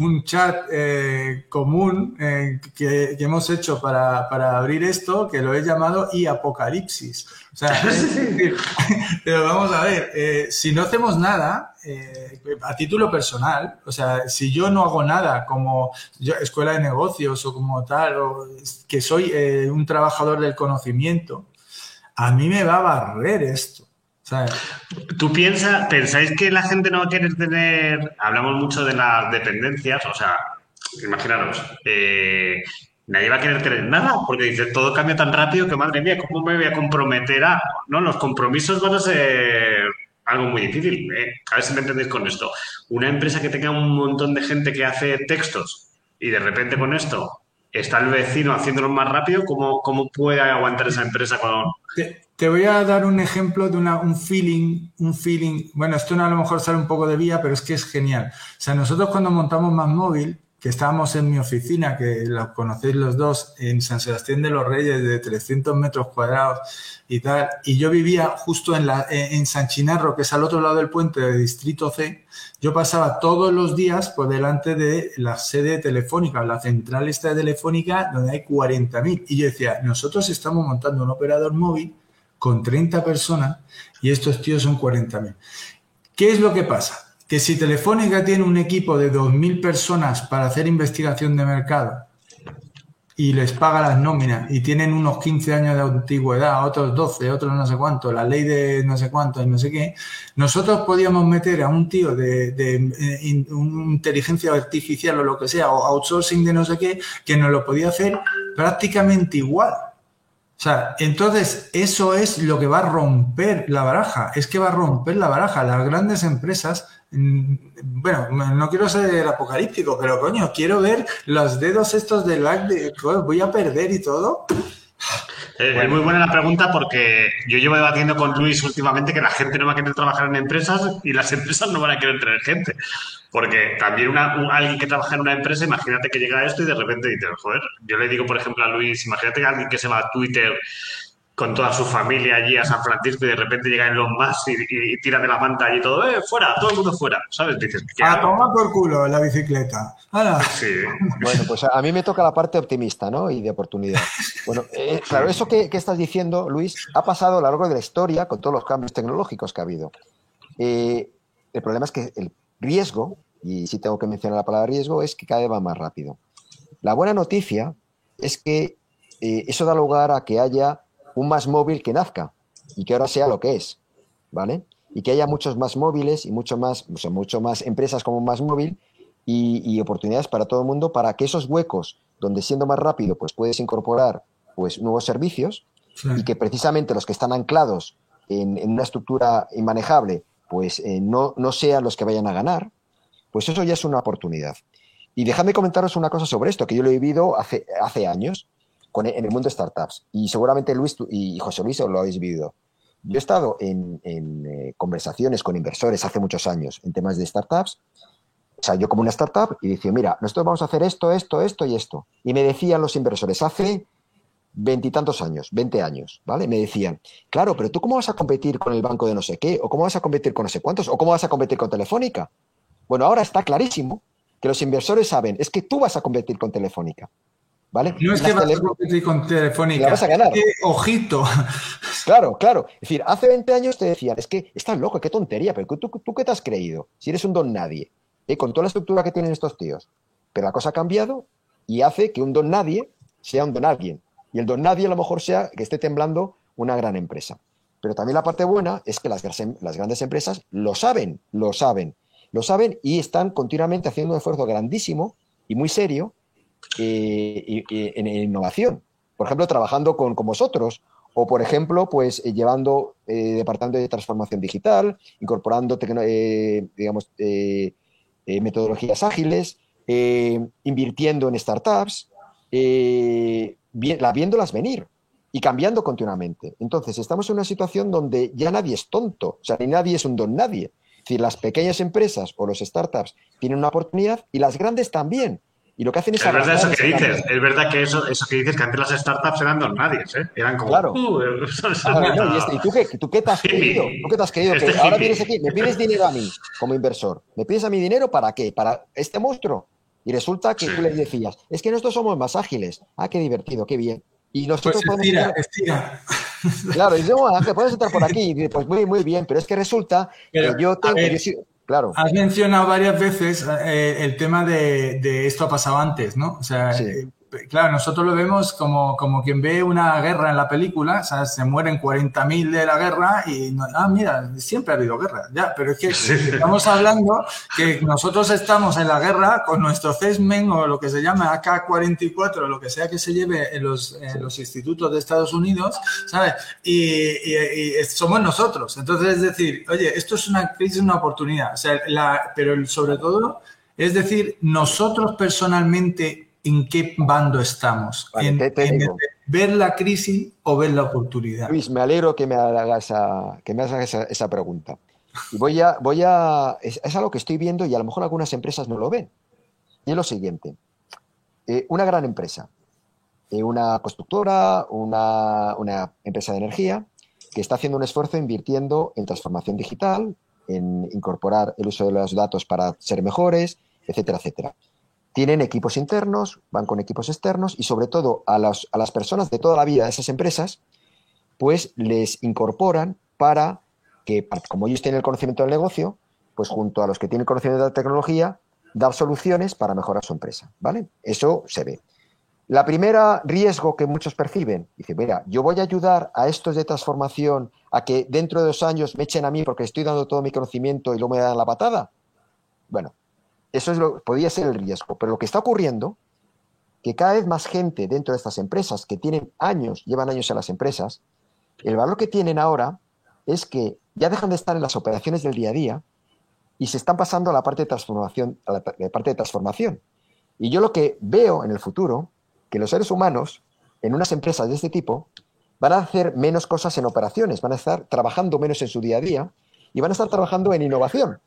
un chat eh, común que, hemos hecho para, para, abrir esto, que lo he llamado y apocalipsis. O sea, pero vamos a ver, si no hacemos nada, a título personal, o sea, si yo no hago nada como yo, escuela de negocios o como tal, o que soy un trabajador del conocimiento, a mí me va a barrer esto. ¿Tú piensas, pensáis que la gente no va a querer tener, hablamos mucho de las dependencias, o sea, imaginaros, eh, nadie va a querer tener nada, porque dice, todo cambia tan rápido que madre mía, ¿cómo me voy a comprometer a...? No, los compromisos van a ser algo muy difícil. ¿eh? A ver si me entendéis con esto. Una empresa que tenga un montón de gente que hace textos y de repente con esto está el vecino haciéndolo más rápido, ¿cómo, cómo puede aguantar esa empresa con...? Te, voy a dar un ejemplo de una, un feeling, un feeling, bueno, esto no a lo mejor sale un poco de vía, pero es que es genial. O sea, nosotros cuando montamos Más Móvil, que estábamos en mi oficina, que la conocéis los dos, en San Sebastián de los Reyes, de 300 metros cuadrados y tal. Y yo vivía justo en, la, en San Chinarro, que es al otro lado del puente de Distrito C. Yo pasaba todos los días por delante de la sede telefónica, la central esta de telefónica, donde hay 40.000. Y yo decía, nosotros estamos montando un operador móvil con 30 personas y estos tíos son 40.000. ¿Qué es lo que pasa? Que si Telefónica tiene un equipo de 2.000 personas para hacer investigación de mercado y les paga las nóminas y tienen unos 15 años de antigüedad, otros 12, otros no sé cuánto, la ley de no sé cuánto y no sé qué, nosotros podíamos meter a un tío de, eh, inteligencia artificial o lo que sea, o outsourcing de no sé qué, que nos lo podía hacer prácticamente igual. O sea, entonces eso es lo que va a romper la baraja, es que va a romper la baraja. Las grandes empresas bueno, no quiero ser apocalíptico, pero coño, quiero ver los dedos estos del lag de voy a perder y todo. Eh, es muy buena la pregunta porque yo llevo debatiendo con Luis últimamente que la gente no va a querer trabajar en empresas y las empresas no van a querer tener gente. Porque también una, alguien que trabaja en una empresa, imagínate que llega a esto y de repente dice, joder, yo le digo, por ejemplo, a Luis, imagínate que alguien que se va a Twitter con toda su familia allí a San Francisco y de repente llega en los más y, tira de la manta y todo, ¡eh, fuera! Todo el mundo fuera, ¿sabes? Dices, ¿qué a tomar por culo la bicicleta. Sí. Bueno, pues a mí me toca la parte optimista, ¿no? Y de oportunidad. Bueno, eh, claro, eso que, estás diciendo, Luis, ha pasado a lo largo de la historia con todos los cambios tecnológicos que ha habido. Eh, el problema es que el riesgo, y sí tengo que mencionar la palabra riesgo, es que cada vez va más rápido. La buena noticia es que eh, eso da lugar a que haya un más móvil que nazca y que ahora sea lo que es, ¿vale? Y que haya muchos más móviles y mucho más, o mucho más empresas como más móvil y, oportunidades para todo el mundo para que esos huecos donde siendo más rápido pues puedes incorporar pues nuevos servicios y que precisamente los que están anclados en, una estructura inmanejable pues eh, no, no sean los que vayan a ganar, pues eso ya es una oportunidad. Y dejadme comentaros una cosa sobre esto, que yo lo he vivido hace, hace años en el mundo de startups. Y seguramente Luis y José Luis lo habéis vivido. Yo he estado en, eh, conversaciones con inversores hace muchos años en temas de startups. O sea, yo como una startup y decía, mira, nosotros vamos a hacer esto, esto, esto y esto. Y me decían los inversores hace veintitantos años, veinte años, ¿vale? Me decían, claro, pero tú cómo vas a competir con el banco de no sé qué, o cómo vas a competir con no sé cuántos, o cómo vas a competir con Telefónica. Bueno, ahora está clarísimo que los inversores saben, es que tú vas a competir con Telefónica. No es que vas a competir con Telefónica. vas a ganar. ojito. Claro, claro. Es decir, hace 20 años te decían, es que estás loco, qué tontería, pero tú, tú, qué te has creído, si eres un don nadie, ¿eh? con toda la estructura que tienen estos tíos. Pero la cosa ha cambiado y hace que un don nadie sea un don alguien. Y el don nadie a lo mejor sea que esté temblando una gran empresa. Pero también la parte buena es que las, las grandes empresas lo saben, lo saben, lo saben y están continuamente haciendo un esfuerzo grandísimo y muy serio eh, en innovación. Por ejemplo, trabajando con, vosotros o, por ejemplo, pues eh, llevando eh, departamento de transformación digital, incorporando, digamos, metodologías ágiles, invirtiendo en startups, viéndolas venir y cambiando continuamente. Entonces, estamos en una situación donde ya nadie es tonto, o sea, ni nadie es un don nadie. Es decir, las pequeñas empresas o los startups tienen una oportunidad y las grandes también. Y lo que hacen es... Es verdad eso que dices, es verdad que eso, eso que dices, que antes las startups eran dos nadie, ¿eh? Eran como... Claro. Uh, y, este, ¿Y, tú qué, tú qué te has creído? ¿Tú qué te has creído? Este que ahora vienes aquí, me pides dinero a mí como inversor. ¿Me pides a mi dinero para qué? ¿Para este monstruo? Y resulta que tú le decías, es que nosotros somos más ágiles. Ah, qué divertido, qué bien. Y nosotros pues estira, estira. Claro, y yo, ah, puedes entrar por aquí. Y pues muy, muy bien, pero es que resulta que yo tengo... Claro. Has mencionado varias veces eh, el tema de, de, esto ha pasado antes, ¿no? O sea, eh, claro, nosotros lo vemos como, como quien ve una guerra en la película, o sea, se mueren 40.000 de la guerra y, ah, mira, siempre ha habido guerra, ya, pero es que estamos hablando que nosotros estamos en la guerra con nuestro CESMEN o lo que se llama AK-44, o lo que sea que se lleve en los, los institutos de Estados Unidos, ¿sabes? Y, somos nosotros. Entonces, es decir, oye, esto es una crisis, una oportunidad, o sea, la, pero sobre todo, es decir, nosotros personalmente en qué bando estamos. en, ver la crisis o ver la oportunidad. Luis, me alegro que me hagas esa, que me hagas esa, pregunta. Y voy a, voy a, es, algo que estoy viendo y a lo mejor algunas empresas no lo ven. Y es lo siguiente. Eh, una gran empresa, eh, una constructora, una, una, empresa de energía, que está haciendo un esfuerzo invirtiendo en transformación digital, en incorporar el uso de los datos para ser mejores, etcétera, etcétera. Tienen equipos internos, van con equipos externos y sobre todo a, a las personas de toda la vida de esas empresas, pues les incorporan para que, como ellos tienen el conocimiento del negocio, pues junto a los que tienen conocimiento de la tecnología, dar soluciones para mejorar su empresa, ¿vale? Eso se ve. La primera riesgo que muchos perciben, dice, mira, yo voy a ayudar a estos de transformación a que dentro de dos años me echen a mí porque estoy dando todo mi conocimiento y luego me dan la patada. Bueno, eso es lo, podría ser el riesgo, pero lo que está ocurriendo, que cada vez más gente dentro de estas empresas que tienen años, llevan años en las empresas, el valor que tienen ahora es que ya dejan de estar en las operaciones del día a día y se están pasando a la parte de transformación, a la parte de transformación. Y yo lo que veo en el futuro, que los seres humanos en unas empresas de este tipo van a hacer menos cosas en operaciones, van a estar trabajando menos en su día a día y van a estar trabajando en innovación.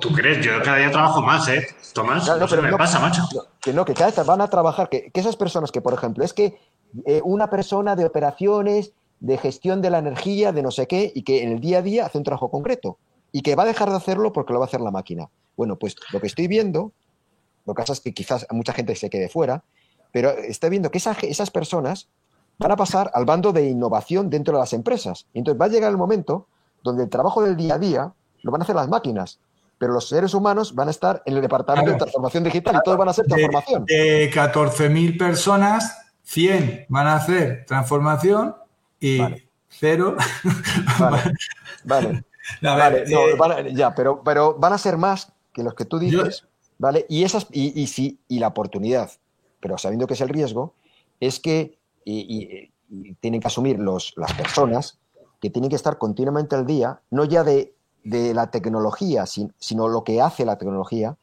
¿Tú crees? Yo cada día trabajo más, ¿eh? Tomás, no, pero me pasa, macho. Que no, que cada vez van a trabajar, que, esas personas que, por ejemplo, es que eh, una persona de operaciones de gestión de la energía, de no sé qué, y que en el día a día hace un trabajo concreto y que va a dejar de hacerlo porque lo va a hacer la máquina. Bueno, pues lo que estoy viendo, lo que pasa es que quizás mucha gente se quede fuera, pero estoy viendo que esas personas van a pasar al bando de innovación dentro de las empresas. Y entonces va a llegar el momento donde el trabajo del día a día lo van a hacer las máquinas, pero los seres humanos van a estar en el departamento de transformación digital y todos van a hacer transformación. De, 14.000 personas, 100 van a hacer transformación y cero. Vale. vale. Eh, ya, pero, pero van a ser más que los que tú dices, ¿vale? Y, esas, y, y, sí, y la oportunidad, pero sabiendo que es el riesgo, es que y, tienen que asumir los, las personas que tienen que estar continuamente al día, no ya de, de la tecnología, sino lo que hace la tecnología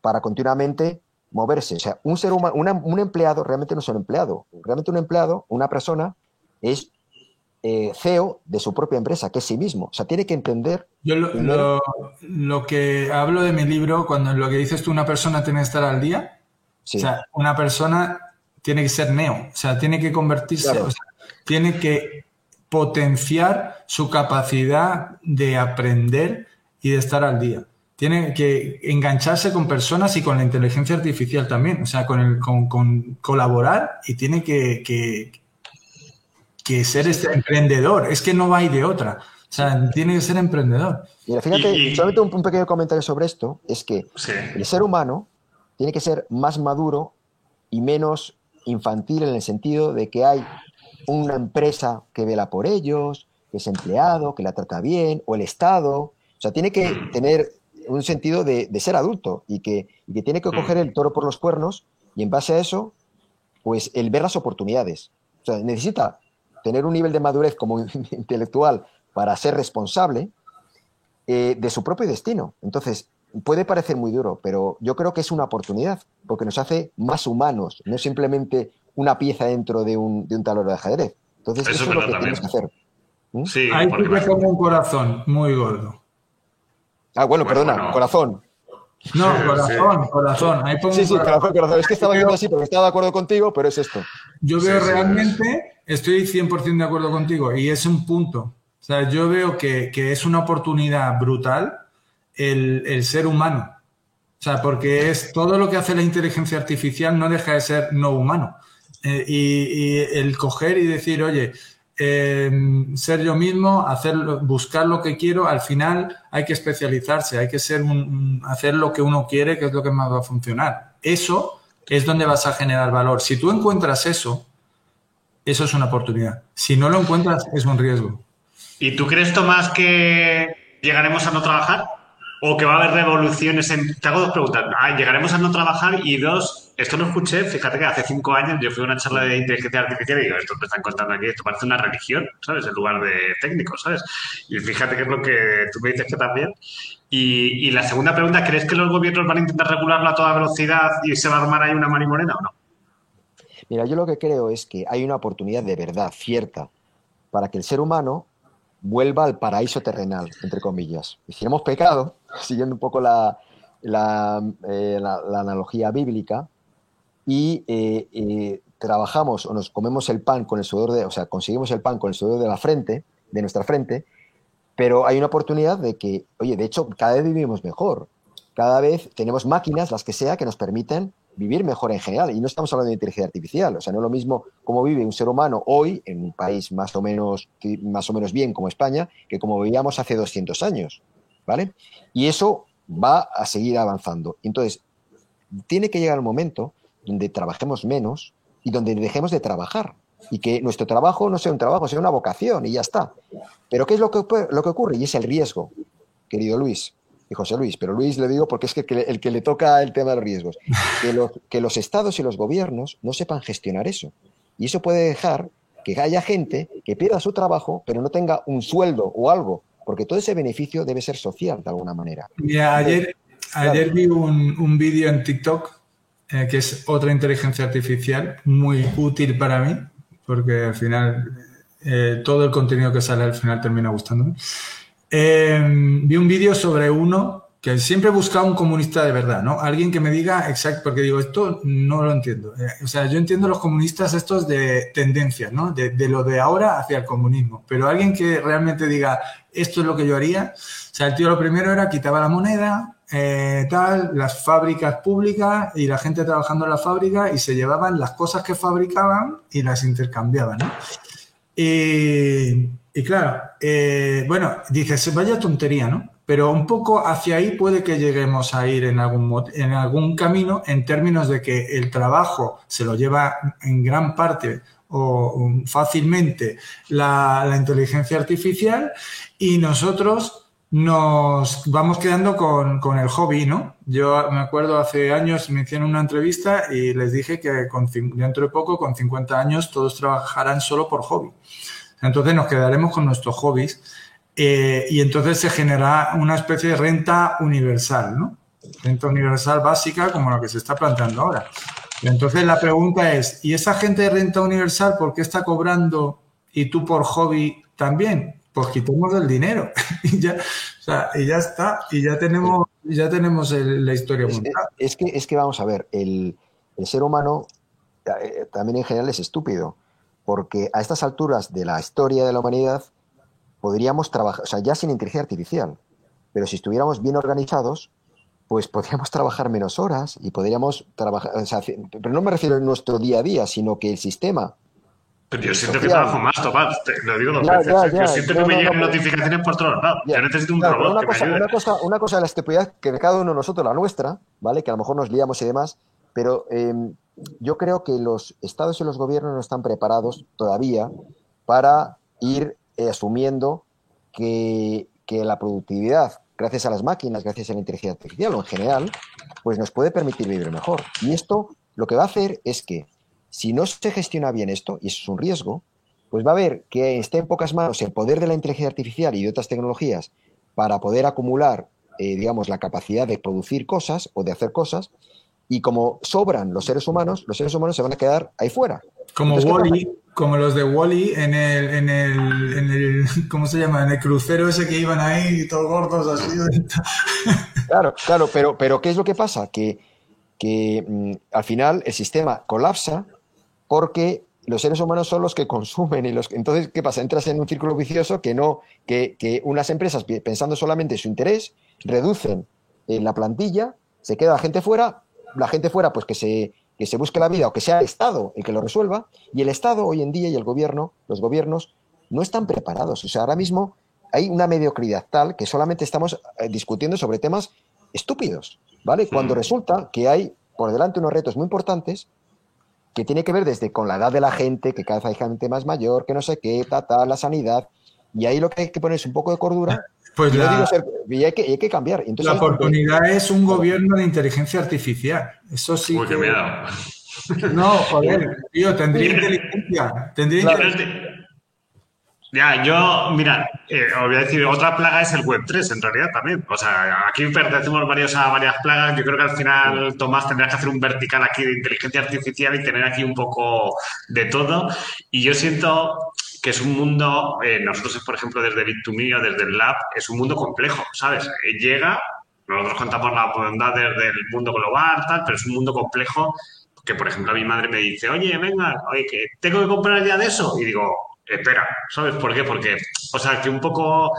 para continuamente moverse. O sea, un ser humano, un empleado realmente no es un empleado. Realmente un empleado, una persona, es eh, CEO de su propia empresa, que es sí mismo. O sea, tiene que entender. Yo lo, que hablo de mi libro, cuando lo que dices tú, una persona tiene que estar al día. O sea, una persona tiene que ser neo. O sea, tiene que convertirse, tiene que potenciar su capacidad de aprender y de estar al día. Tiene que engancharse con personas y con la inteligencia artificial también, o sea, con, el, con, colaborar y tiene que, que ser este emprendedor. Es que no va de otra. O sea, tiene que ser emprendedor. Mira, fíjate, solamente un, pequeño comentario sobre esto, es que el ser humano tiene que ser más maduro y menos infantil en el sentido de que hay una empresa que vela por ellos, que es empleado, que la trata bien, o el Estado. O sea, tiene que tener un sentido de, ser adulto y que, y que, tiene que coger el toro por los cuernos y en base a eso, pues el ver las oportunidades. O sea, necesita tener un nivel de madurez como intelectual para ser responsable eh, de su propio destino. Entonces, puede parecer muy duro, pero yo creo que es una oportunidad, porque nos hace más humanos, no simplemente una pieza dentro de un, de un tablero de ajedrez. Entonces, eso, es lo que tenemos que hacer. ¿Mm? Sí, Ahí como un corazón muy gordo. Ah, bueno, perdona, corazón. No, corazón, corazón. sí, sí, corazón, corazón. Es que estaba viendo así porque estaba de acuerdo contigo, pero es esto. Yo veo realmente estoy 100% de acuerdo contigo y es un punto. O sea, yo veo que, es una oportunidad brutal el, ser humano. O sea, porque es todo lo que hace la inteligencia artificial no deja de ser no humano. Eh, y, el coger y decir, oye, em, ser yo mismo, hacer, buscar lo que quiero, al final hay que especializarse, hay que ser un, hacer lo que uno quiere, que es lo que más va a funcionar. Eso es donde vas a generar valor. Si tú encuentras eso, eso es una oportunidad. Si no lo encuentras, es un riesgo. ¿Y tú crees, Tomás, que llegaremos a no trabajar? ¿O que va a haber revoluciones en... Te hago dos preguntas. Ah, llegaremos a no trabajar y dos, esto lo escuché, fíjate que hace cinco años yo fui a una charla de inteligencia artificial y digo, esto me están contando aquí, esto parece una religión, ¿sabes? En lugar de técnico, ¿sabes? Y fíjate que es lo que tú me dices que también. Y, y la segunda pregunta, ¿crees que los gobiernos van a intentar regularla a toda velocidad y se va a armar ahí una marimorena o no? Mira, yo lo que creo es que hay una oportunidad de verdad cierta para que el ser humano vuelva al paraíso terrenal, entre comillas. Y si hemos pecado, siguiendo un poco la, la, analogía bíblica y trabajamos o nos comemos el pan con el sudor de, o sea, conseguimos el pan con el sudor de la frente, de nuestra frente, pero hay una oportunidad de que, oye, de hecho, cada vez vivimos mejor. Cada vez tenemos máquinas, las que sea, que nos permiten vivir mejor en general. Y no estamos hablando de inteligencia artificial. O sea, no es lo mismo cómo vive un ser humano hoy en un país más o menos, más o menos bien como España que como vivíamos hace 200 años. ¿Vale? Y eso va a seguir avanzando. Entonces, tiene que llegar el momento donde trabajemos menos y donde dejemos de trabajar y que nuestro trabajo no sea un trabajo, sea una vocación y ya está. Pero ¿qué es lo que, lo que ocurre? Y es el riesgo, querido Luis y José Luis, pero Luis le digo porque es que el que le toca el tema de los riesgos, que los, que los estados y los gobiernos no sepan gestionar eso. Y eso puede dejar que haya gente que pierda su trabajo, pero no tenga un sueldo o algo, porque todo ese beneficio debe ser social de alguna manera. Mira, ayer, ayer vi un, un vídeo en TikTok eh, que es otra inteligencia artificial muy útil para mí, porque al final eh, todo el contenido que sale al final termina gustándome. Eh, vi un vídeo sobre uno que siempre he buscado un comunista de verdad, ¿no? Alguien que me diga exacto, porque digo, esto no lo entiendo. o sea, yo entiendo los comunistas estos de tendencias, ¿no? De, de, lo de ahora hacia el comunismo. Pero alguien que realmente diga, esto es lo que yo haría. O sea, el tío lo primero era quitaba la moneda, eh, tal, las fábricas públicas y la gente trabajando en la fábrica y se llevaban las cosas que fabricaban y las intercambiaban. Y, claro, eh, bueno, dices, vaya tontería, ¿no? Pero un poco hacia ahí puede que lleguemos a ir en algún, en algún camino en términos de que el trabajo se lo lleva en gran parte o fácilmente la, la inteligencia artificial y nosotros nos vamos quedando con, el hobby, ¿no? Yo me acuerdo hace años me hicieron una entrevista y les dije que con, dentro de poco, con 50 años, todos trabajarán solo por hobby. Entonces nos quedaremos con nuestros hobbies eh, y entonces se genera una especie de renta universal, ¿no? Renta universal básica como la que se está planteando ahora. entonces la pregunta es, ¿y esa gente de renta universal por qué está cobrando y tú por hobby también? Pues quitemos el dinero y ya, y ya está, y ya tenemos, ya tenemos la historia es, montada. Es que, es que vamos a ver, el, ser humano eh, también en general es estúpido, porque a estas alturas de la historia de la humanidad podríamos trabajar, o sea, ya sin inteligencia artificial, pero si estuviéramos bien organizados, pues podríamos trabajar menos horas y podríamos trabajar, o sea, pero no me refiero a nuestro día a día, sino que el sistema pero yo siento que trabajo más, Tomás, te lo digo dos veces. yo siento que me llegan notificaciones por todos lados. Yo necesito un robot una que cosa, me ayude. Una cosa, una cosa de la estupidez que de cada uno de nosotros, la nuestra, ¿vale? Que a lo mejor nos liamos y demás, pero em, yo creo que los estados y los gobiernos no están preparados todavía para ir eh, asumiendo que, que la productividad, gracias a las máquinas, gracias a la inteligencia artificial o en general, pues nos puede permitir vivir mejor. Y esto lo que va a hacer es que si no se gestiona bien esto, y eso es un riesgo, pues va a haber que esté en pocas manos el poder de la inteligencia artificial y de otras tecnologías para poder acumular, eh, digamos, la capacidad de producir cosas o de hacer cosas, y como sobran los seres humanos, los seres humanos se van a quedar ahí fuera. Como Wally, como los de Wally en el, en el, en el, ¿cómo se llama? En el crucero ese que iban ahí todos gordos así. claro, claro, pero, pero ¿qué es lo que pasa? Que, que mm, al final el sistema colapsa porque los seres humanos son los que consumen y los entonces qué pasa entras en un círculo vicioso que no que, unas empresas pensando solamente en su interés reducen eh, la plantilla se queda la gente fuera la gente fuera pues que se que se busque la vida o que sea el Estado el que lo resuelva y el Estado hoy en día y el gobierno los gobiernos no están preparados. O sea ahora mismo hay una mediocridad tal que solamente estamos eh, discutiendo sobre temas estúpidos vale cuando resulta que hay por delante unos retos muy importantes que tiene que ver desde con la edad de la gente, que cada vez hay gente más mayor, que no sé qué, ta, la sanidad. Y ahí lo que hay que poner es un poco de cordura. Pues y, hay, que, hay, que, cambiar. la oportunidad es un gobierno de inteligencia artificial. Eso sí. Uy, que... me No, joder, tío, tendría inteligencia. Tendría inteligencia. Ya, yo, mira, eh, os voy a decir, otra plaga es el Web3 en realidad también. O sea, aquí pertenecemos varios a varias plagas. Yo creo que al final, Tomás, tendrás que hacer un vertical aquí de inteligencia artificial y tener aquí un poco de todo. Y yo siento que es un mundo, eh, nosotros, por ejemplo, desde Bit2Me o desde el Lab, es un mundo complejo, ¿sabes? Eh, llega nosotros contamos la bondad del mundo global, tal, pero es un mundo complejo que, por ejemplo, a mi madre me dice, oye, venga, oye, que tengo que comprar ya de eso. Y digo, espera, ¿sabes por qué? Porque, o sea, que un poco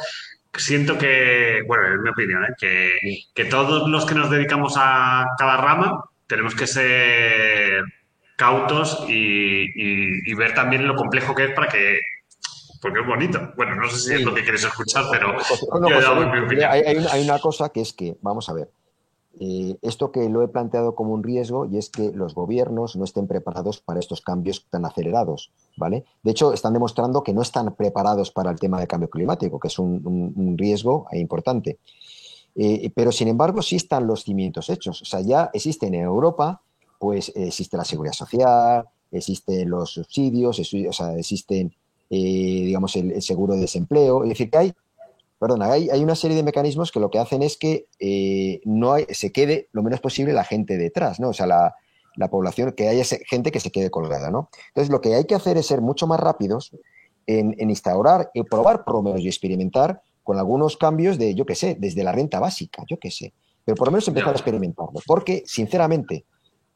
siento que, bueno, es mi opinión, ¿eh? que, que todos los que nos dedicamos a cada rama tenemos que ser cautos y, ver también lo complejo que es para que porque es bonito. Bueno, no sé si es lo que quieres escuchar, pero hay, una, cosa que es que, vamos a ver, eh, esto que lo he planteado como un riesgo y es que los gobiernos no estén preparados para estos cambios tan acelerados, ¿vale? De hecho, están demostrando que no están preparados para el tema del cambio climático, que es un, riesgo importante. Eh, pero, sin embargo, sí están los cimientos hechos. O sea, ya existen en Europa pues existe la seguridad social, existen los subsidios, o sea, existen, eh, digamos, el, seguro de desempleo. Es decir, que hay, perdona, hay, hay, una serie de mecanismos que lo que hacen es que eh, no se quede lo menos posible la gente detrás, ¿no? O sea, la, población, que haya gente que se quede colgada, ¿no? Entonces, lo que hay que hacer es ser mucho más rápidos en, instaurar y probar por lo menos y experimentar con algunos cambios de, yo qué sé, desde la renta básica, yo qué sé. Pero por lo menos empezar a experimentarlo. Porque, sinceramente,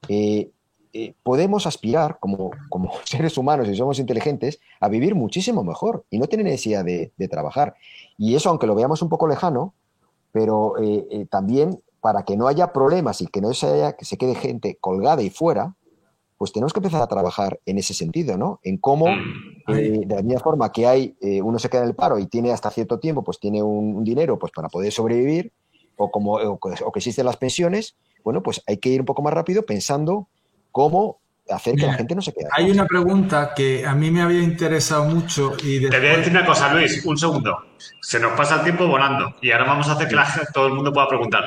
eh, eh, podemos aspirar como, como, seres humanos y somos inteligentes a vivir muchísimo mejor y no tener necesidad de, trabajar. Y eso, aunque lo veamos un poco lejano, pero eh, también para que no haya problemas y que no se, haya, que se quede gente colgada y fuera, pues tenemos que empezar a trabajar en ese sentido, ¿no? En cómo, mm. de la misma forma que hay, uno se queda en el paro y tiene hasta cierto tiempo, pues tiene un, dinero pues para poder sobrevivir, o, como, o que existen las pensiones, bueno, pues hay que ir un poco más rápido pensando cómo hacer que la gente no se quede. Hay una pregunta que a mí me había interesado mucho y Te voy a decir una cosa, Luis, un segundo. Se nos pasa el tiempo volando y ahora vamos a hacer que todo el mundo pueda preguntar.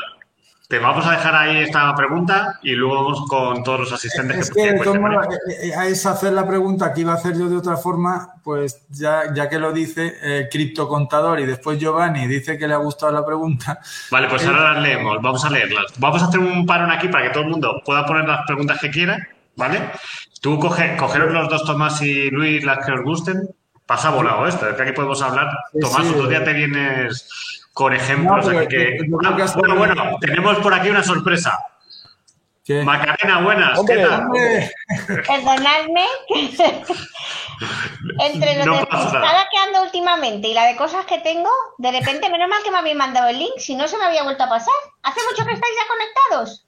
Te vamos a dejar ahí esta pregunta y luego vamos con todos los asistentes es que, que eh, eh, es hacer la pregunta que iba a hacer yo de otra forma, pues ya, ya que lo dice el criptocontador y después Giovanni dice que le ha gustado la pregunta. Vale, pues ahora las leemos, vamos a leerlas. Vamos a hacer un parón aquí para que todo el mundo pueda poner las preguntas que quiera, ¿vale? Tú coge, cogeros los dos Tomás y Luis las que os gusten. Pasa volado esto, es que aquí podemos hablar. Tomás, otro día te vienes con ejemplos. que, bueno, bueno, tenemos por aquí una sorpresa. Macarena, buenas. ¿Qué tal? Perdonadme. Entre lo que está quedando últimamente y la de cosas que tengo, de repente, menos mal que me habéis mandado el link, si no se me había vuelto a pasar. ¿Hace mucho que estáis ya conectados?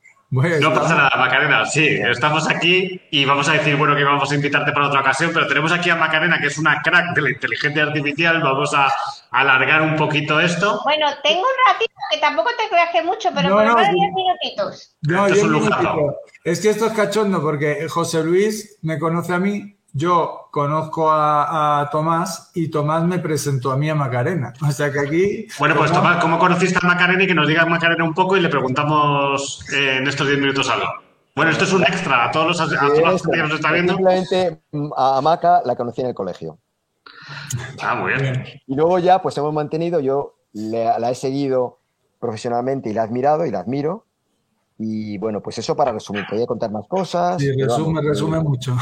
No pasa nada, Macarena. Sí, estamos aquí y vamos a decir, bueno, que vamos a invitarte para otra ocasión, pero tenemos aquí a Macarena, que es una crack de la inteligencia artificial. Vamos a alargar un poquito esto. Bueno, tengo un ratito que tampoco te creaje mucho, pero por lo menos 10 minutitos. No, esto es un Es que esto es cachondo porque José Luis me conoce a mí, yo conozco a, Tomás y Tomás me presentó a mí a Macarena. O sea que aquí. Bueno, pues Tomás, ¿cómo conociste a Macarena y que nos diga Macarena un poco y le preguntamos eh, en estos 10 minutos algo? Bueno, esto es un extra a todos los, a todos los que nos está viendo. Simplemente mm, a Maca la conocí en el colegio. Ah, muy bien. Y luego ya, pues hemos mantenido, yo la he seguido profesionalmente y la he admirado y la admiro. Y bueno, pues eso para resumir, podría contar más cosas. Sí, resume, resume mucho.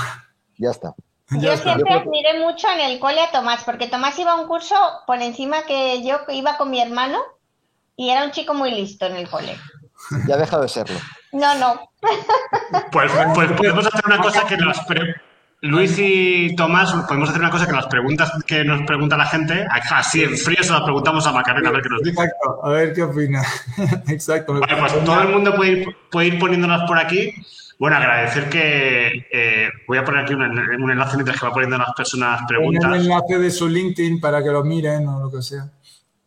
Ya está. Yo siempre admiré mucho en el cole a Tomás, porque Tomás iba a un curso por encima que yo iba con mi hermano y era un chico muy listo en el cole. Ya ha dejado de serlo. No, no. Pues, pues podemos hacer una cosa que nos, Luis y Tomás, podemos hacer una cosa que las preguntas que nos pregunta la gente, así en frío se las preguntamos a Macarena a ver qué nos dice. Exacto, a ver qué opina. Exacto. Vale, pues todo el mundo puede ir, puede ir poniéndolas por aquí. Bueno, agradecer que eh, voy a poner aquí un, un, enlace mientras que va poniendo las personas preguntas. Un enlace de su LinkedIn para que lo miren o lo que sea.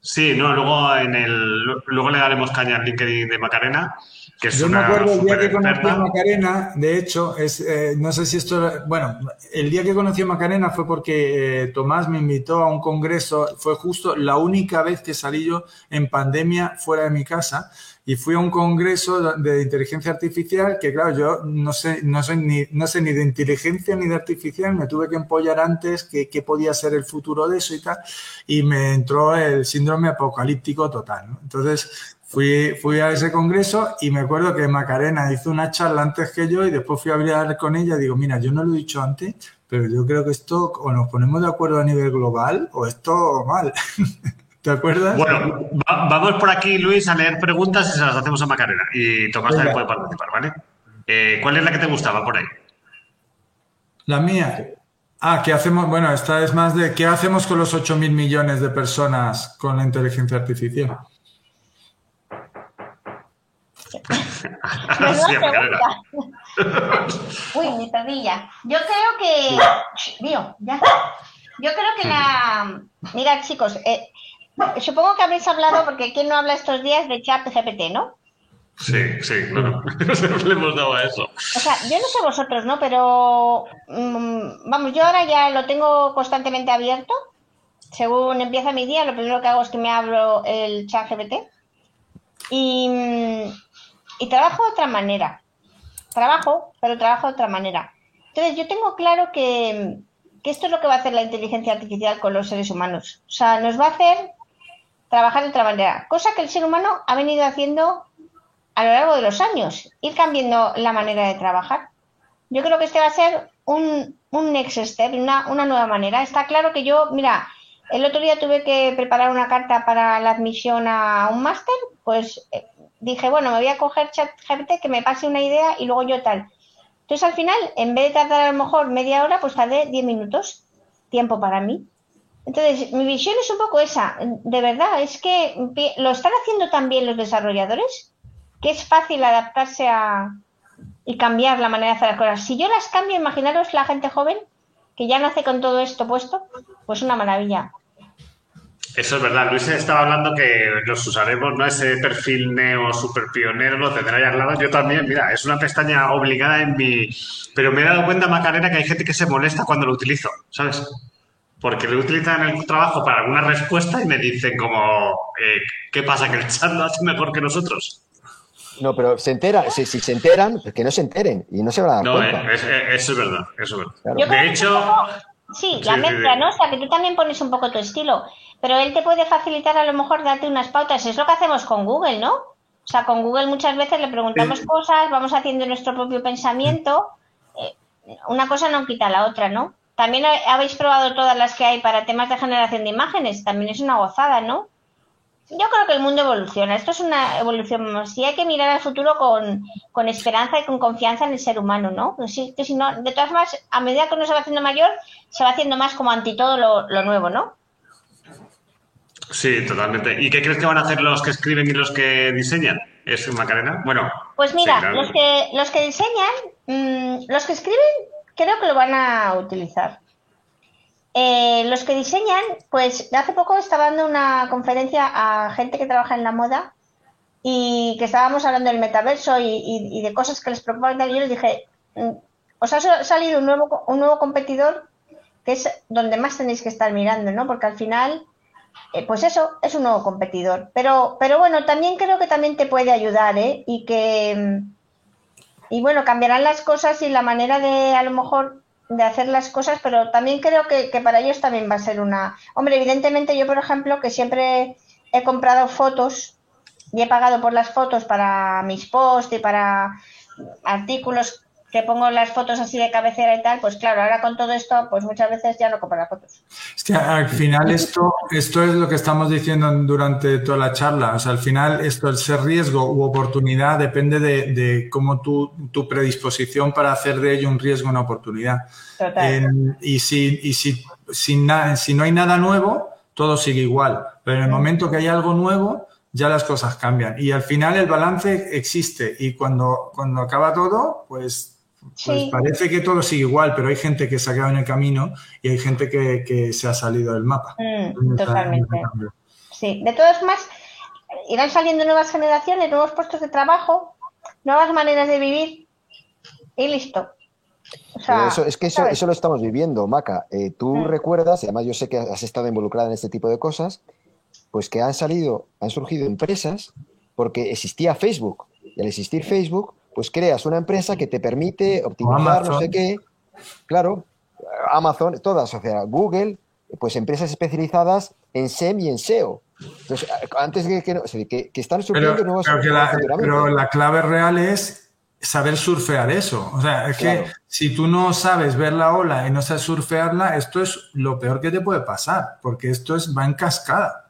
Sí, no, luego en el luego le daremos caña al LinkedIn de Macarena. Yo me acuerdo el día que conocí a Macarena, de hecho, es, eh, no sé si esto, bueno, el día que conocí a Macarena fue porque eh, Tomás me invitó a un congreso, fue justo la única vez que salí yo en pandemia fuera de mi casa y fui a un congreso de inteligencia artificial que claro, yo no sé, no sé ni, no sé ni de inteligencia ni de artificial, me tuve que empollar antes qué que podía ser el futuro de eso y tal, y me entró el síndrome apocalíptico total. ¿no? Entonces, Fui, fui a ese congreso y me acuerdo que Macarena hizo una charla antes que yo y después fui a hablar con ella. Digo, mira, yo no lo he dicho antes, pero yo creo que esto o nos ponemos de acuerdo a nivel global o esto mal. ¿Te acuerdas? Bueno, vamos por aquí, Luis, a leer preguntas y se las hacemos a Macarena. Y Tomás también puede participar, ¿vale? Eh, ¿Cuál es la que te gustaba por ahí? La mía. Ah, ¿qué hacemos? Bueno, esta es más de ¿qué hacemos con los 8 mil millones de personas con la inteligencia artificial? Uy, mi perrilla. Yo creo que. Mío, ya. Yo creo que la. Mira, chicos, eh, supongo que habéis hablado, porque ¿quién no habla estos días de chat GPT, no? Sí, sí, claro. le hemos dado a eso. O sea, yo no sé vosotros, ¿no? Pero. Mm, vamos, yo ahora ya lo tengo constantemente abierto. Según empieza mi día, lo primero que hago es que me abro el chat GPT. Y, mm, y trabajo de otra manera. Trabajo, pero trabajo de otra manera. Entonces, yo tengo claro que, que esto es lo que va a hacer la inteligencia artificial con los seres humanos. O sea, nos va a hacer trabajar de otra manera, cosa que el ser humano ha venido haciendo a lo largo de los años, ir cambiando la manera de trabajar. Yo creo que este va a ser un, un next step, una, una nueva manera. Está claro que yo, mira, el otro día tuve que preparar una carta para la admisión a un máster, pues eh, dije, bueno, me voy a coger ChatGPT que me pase una idea y luego yo tal. Entonces al final, en vez de tardar a lo mejor media hora, pues tardé 10 minutos, tiempo para mí. Entonces, mi visión es un poco esa. De verdad, es que lo están haciendo también los desarrolladores, que es fácil adaptarse a y cambiar la manera de hacer las cosas. Si yo las cambio, imaginaros la gente joven que ya nace con todo esto puesto, pues una maravilla. Eso es verdad. Luis estaba hablando que los usaremos, ¿no? Ese perfil neo super pionero lo tendrá. Yo también, mira, es una pestaña obligada en mi. Pero me he dado cuenta, Macarena, que hay gente que se molesta cuando lo utilizo, ¿sabes? Porque lo utilizan en el trabajo para alguna respuesta y me dicen como, eh, ¿qué pasa? ¿Que el chat lo hace mejor que nosotros? No, pero se enteran, si, se enteran, pues que no se enteren y no se van a dar no, cuenta. Eh, eso es verdad, eso es verdad. De hecho... Sí, la mezcla, ¿no? O sea, que tú también pones un poco tu estilo pero él te puede facilitar a lo mejor darte unas pautas. Es lo que hacemos con Google, ¿no? O sea, con Google muchas veces le preguntamos cosas, vamos haciendo nuestro propio pensamiento. Eh, una cosa no quita la otra, ¿no? También habéis probado todas las que hay para temas de generación de imágenes. También es una gozada, ¿no? Yo creo que el mundo evoluciona. Esto es una evolución. Sí hay que mirar al futuro con, con esperanza y con confianza en el ser humano, ¿no? Sí, que si no, de todas formas, a medida que uno se va haciendo mayor, se va haciendo más como anti todo lo, lo nuevo, ¿no? Sí, totalmente. ¿Y qué crees que van a hacer los que escriben y los que diseñan? ¿Es Macarena? Bueno. Pues mira, los, que, los que diseñan, mm, los que escriben, creo que lo van a utilizar. Eh, los que diseñan, pues hace poco estaba dando una conferencia a gente que trabaja en la moda y que estábamos hablando del metaverso y, de cosas que les preocupan. Yo les dije, mm, os ha salido un nuevo, un nuevo competidor que es donde más tenéis que estar mirando, ¿no? Porque al final eh, pues eso, es un nuevo competidor. Pero, pero bueno, también creo que también te puede ayudar, ¿eh? Y que, mm, y bueno, cambiarán las cosas y la manera de, a lo mejor, de hacer las cosas, pero también creo que, que para ellos también va a ser una... Hombre, evidentemente yo, por ejemplo, que siempre he comprado fotos y he pagado por las fotos para mis posts y para artículos que pongo las fotos así de cabecera y tal, pues claro, ahora con todo esto, pues muchas veces ya no compro las fotos. Es que al final esto, esto es lo que estamos diciendo durante toda la charla. O sea, al final esto, el ser riesgo u oportunidad depende de, cómo tu, tu, predisposición para hacer de ello un riesgo una oportunidad. Total. y si, y si, si, si no hay nada nuevo, todo sigue igual. Pero en el momento que hay algo nuevo, ya las cosas cambian. Y al final el balance existe y cuando, cuando acaba todo, pues pues parece que todo sigue igual, pero hay gente que se ha quedado en el camino y hay gente que, se ha salido del mapa. Mm, totalmente. Sí, de todas formas, irán saliendo nuevas generaciones, nuevos puestos de trabajo, nuevas maneras de vivir y listo. eso, es que eso, eso, lo estamos viviendo, Maca. Eh, tú mm. recuerdas, y además yo sé que has estado involucrada en este tipo de cosas, pues que han salido, han surgido empresas porque existía Facebook. Y al existir Facebook, pues creas una empresa que te permite optimizar no sé qué. Claro, Amazon, todas, o sea, Google, pues empresas especializadas en SEM y en SEO. Entonces, antes de que, que, están surgiendo pero, nuevos... Pero, la, pero la clave real es saber surfear eso. O sea, es que si tú no sabes ver la ola y no sabes surfearla, esto es lo peor que te puede pasar, porque esto es, va en cascada.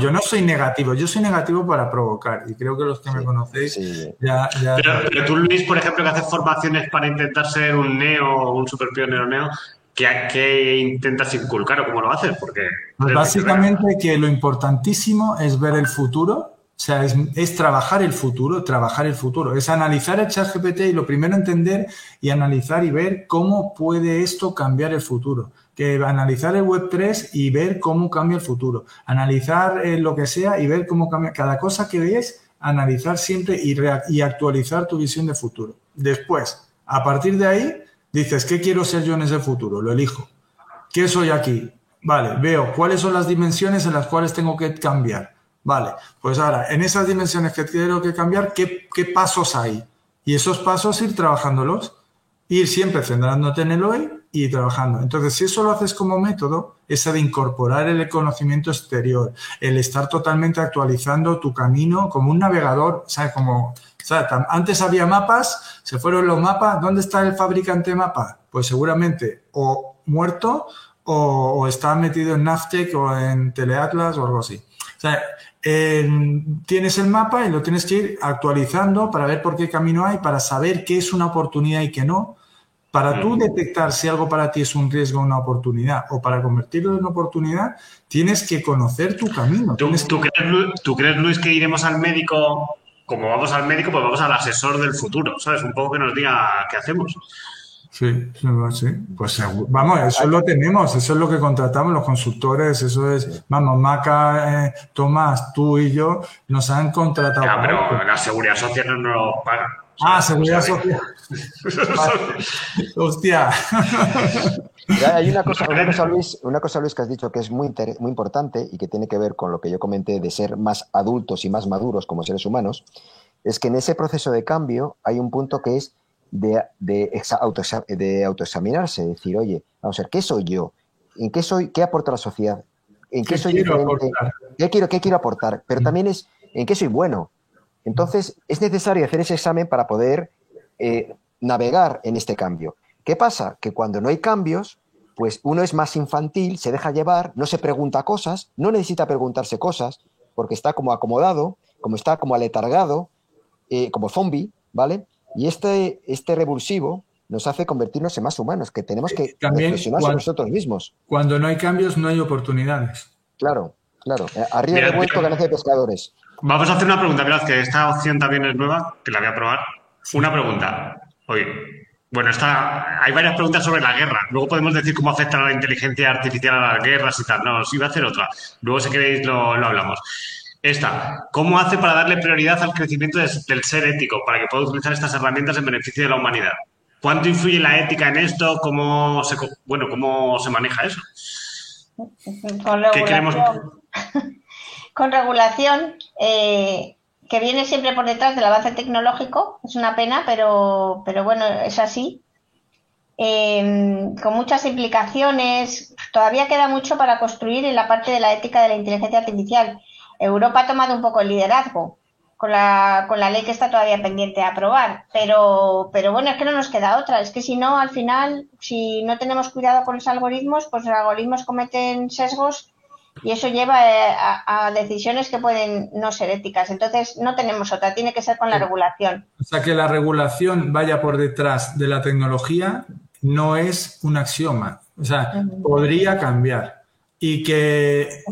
Yo no soy negativo, yo soy negativo para provocar y creo que los que me conocéis ya, Pero, tú, Luis, por ejemplo, que haces formaciones para intentar ser un neo o un super pionero neo, ¿qué, intentas inculcar o cómo lo haces? Porque pues básicamente que lo importantísimo es ver el futuro o sea, es, trabajar el futuro, trabajar el futuro. Es analizar el chat GPT y lo primero entender y analizar y ver cómo puede esto cambiar el futuro. Que analizar el Web3 y ver cómo cambia el futuro. Analizar eh, lo que sea y ver cómo cambia. Cada cosa que ves, analizar siempre y, y actualizar tu visión de futuro. Después, a partir de ahí, dices, ¿qué quiero ser yo en ese futuro? Lo elijo. ¿Qué soy aquí? Vale, veo cuáles son las dimensiones en las cuales tengo que cambiar Vale, pues ahora, en esas dimensiones que quiero que cambiar, ¿qué, pasos hay? Y esos pasos ir trabajándolos, ir siempre centrándote en el hoy y trabajando. Entonces, si eso lo haces como método, ese de incorporar el conocimiento exterior, el estar totalmente actualizando tu camino como un navegador, ¿sabes? Como. Antes había mapas, se fueron los mapas, ¿dónde está el fabricante mapa? Pues seguramente o muerto o, está metido en Navtec o en Teleatlas o algo así. O sea, tienes el mapa y lo tienes que ir actualizando para ver por qué camino hay, para saber qué es una oportunidad y qué no. Para tú detectar si algo para ti es un riesgo o una oportunidad, o para convertirlo en una oportunidad, tienes que conocer tu camino. ¿Tú, crees, ¿Tú crees, Luis, que iremos al médico? Como vamos al médico, pues vamos al asesor del futuro, ¿sabes? Un poco que nos diga qué hacemos. Sí, sí, pues vamos, eso lo tenemos, eso es lo que contratamos los consultores, eso es, vamos, Maca, eh, Tomás, tú y yo nos han contratado. Ya, pero la seguridad social no nos paga. Ah, seguridad social. Hostia. hay una cosa, una cosa, Luis, una cosa, Luis, que has dicho que es muy, muy importante y que tiene que ver con lo que yo comenté de ser más adultos y más maduros como seres humanos, es que en ese proceso de cambio hay un punto que es de, de, auto, de autoexaminarse, decir, oye, vamos a ver, ¿qué soy yo? ¿En qué soy? ¿Qué aporta la sociedad? ¿En qué, soy quiero ¿Qué quiero, ¿Qué quiero aportar? Pero mm. también es en qué soy bueno. Entonces, es necesario hacer ese examen para poder eh, navegar en este cambio. ¿Qué pasa? Que cuando no hay cambios, pues uno es más infantil, se deja llevar, no se pregunta cosas, no necesita preguntarse cosas, porque está como acomodado, como está como aletargado, eh, como zombie, ¿vale? Y este, este revulsivo nos hace convertirnos en más humanos, que tenemos que reflexionar sobre nosotros mismos. Cuando no hay cambios, no hay oportunidades. Claro, claro. Eh, arriba de vuelto ganancia de pescadores. Vamos a hacer una pregunta, verdad que esta opción también es nueva, que la voy a probar. Una pregunta. Oye, bueno, está, hay varias preguntas sobre la guerra. Luego podemos decir cómo afecta la inteligencia artificial a las guerras y tal. No, os iba a hacer otra. Luego, si queréis, lo, lo hablamos. Esta, ¿cómo hace para darle prioridad al crecimiento del ser ético para que pueda utilizar estas herramientas en beneficio de la humanidad? ¿Cuánto influye la ética en esto? ¿Cómo se, bueno, cómo se maneja eso? Con regulación, Con regulación eh, que viene siempre por detrás del avance tecnológico. Es una pena, pero, pero bueno, es así. Em, con muchas implicaciones. Todavía queda mucho para construir en la parte de la ética de la inteligencia artificial Europa ha tomado un poco el liderazgo con la, con la ley que está todavía pendiente de aprobar, pero, pero bueno, es que no nos queda otra, es que si no, al final, si no tenemos cuidado con los algoritmos, pues los algoritmos cometen sesgos y eso lleva eh, a, decisiones que pueden no ser éticas. Entonces, no tenemos otra, tiene que ser con la regulación. O sea, que la regulación vaya por detrás de la tecnología no es un axioma. O sea, podría cambiar y que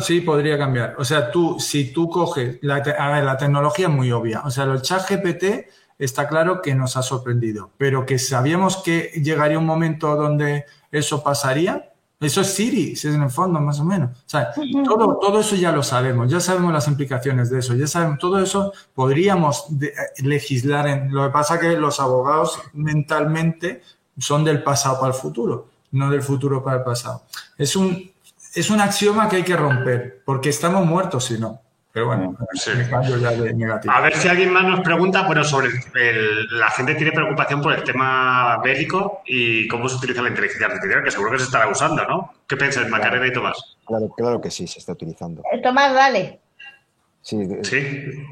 sí podría cambiar. O sea, tú, si tú coges, la, a ver, la tecnología es muy obvia. O sea, el chat GPT está claro que nos ha sorprendido, pero que sabíamos que llegaría un momento donde eso pasaría. Eso es Siri, si es en el fondo, más o menos. O sea, todo, todo eso ya lo sabemos, ya sabemos las implicaciones de eso, ya sabemos, todo eso podríamos legislar. En, lo que pasa que los abogados mentalmente son del pasado para el futuro, no del futuro para el pasado. Es un, es un axioma que hay que romper, porque estamos muertos si no. Pero bueno, me cambio ya de negativo. A ver si alguien más nos pregunta, bueno, sobre el, la gente tiene preocupación por el tema bélico y cómo se utiliza la inteligencia artificial, que seguro que se estará usando, ¿no? ¿Qué piensas, Macarena y Tomás? Claro, claro que sí, se está utilizando. Eh, Tomás, dale. Sí,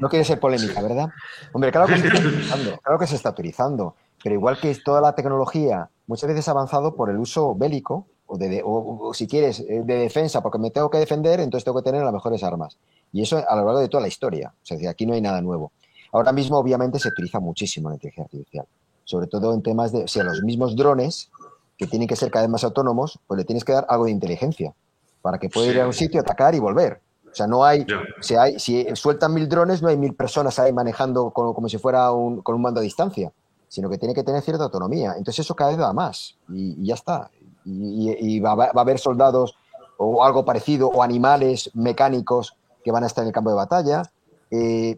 no quiere ser polémica, ¿verdad? Hombre, claro que, se está utilizando, claro que se está utilizando, pero igual que toda la tecnología muchas veces ha avanzado por el uso bélico, o, de, o, si quieres, eh, de defensa, porque me tengo que defender, entonces tengo que tener las mejores armas. Y eso a lo largo de toda la historia. O sea, aquí no hay nada nuevo. Ahora mismo, obviamente, se utiliza muchísimo la inteligencia artificial, sobre todo en temas de, o sea, los mismos drones, que tienen que ser cada vez más autónomos, pues le tienes que dar algo de inteligencia para que pueda ir a un sitio, atacar y volver. O sea, no hay, si, hay, si sueltan mil drones, no hay mil personas ahí manejando como, como si fuera un, con un mando a distancia, sino que tiene que tener cierta autonomía. Entonces eso cada vez va más y, ya está. Y, va, a haber soldados o algo parecido o animales mecánicos que van a estar en el campo de batalla. Eh,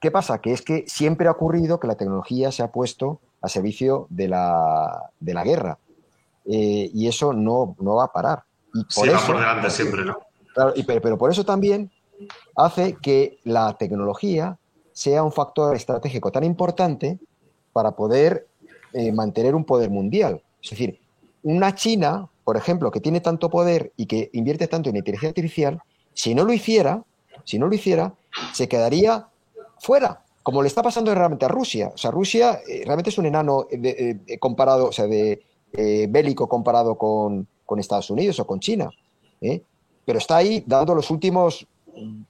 ¿Qué pasa? Que es que siempre ha ocurrido que la tecnología se ha puesto a servicio de la, de la guerra. Eh, y eso no, no va a parar. Y por sí, va por delante siempre, ¿no? pero, por eso también hace que la tecnología sea un factor estratégico tan importante para poder eh, mantener un poder mundial. Es decir, una China, por ejemplo, que tiene tanto poder y que invierte tanto en inteligencia artificial, si no lo hiciera, si no lo hiciera, se quedaría fuera, como le está pasando realmente a Rusia. O sea, Rusia eh, realmente es un enano eh, comparado, o sea, de bélico comparado con, con, Estados Unidos o con China pero está ahí dando los últimos,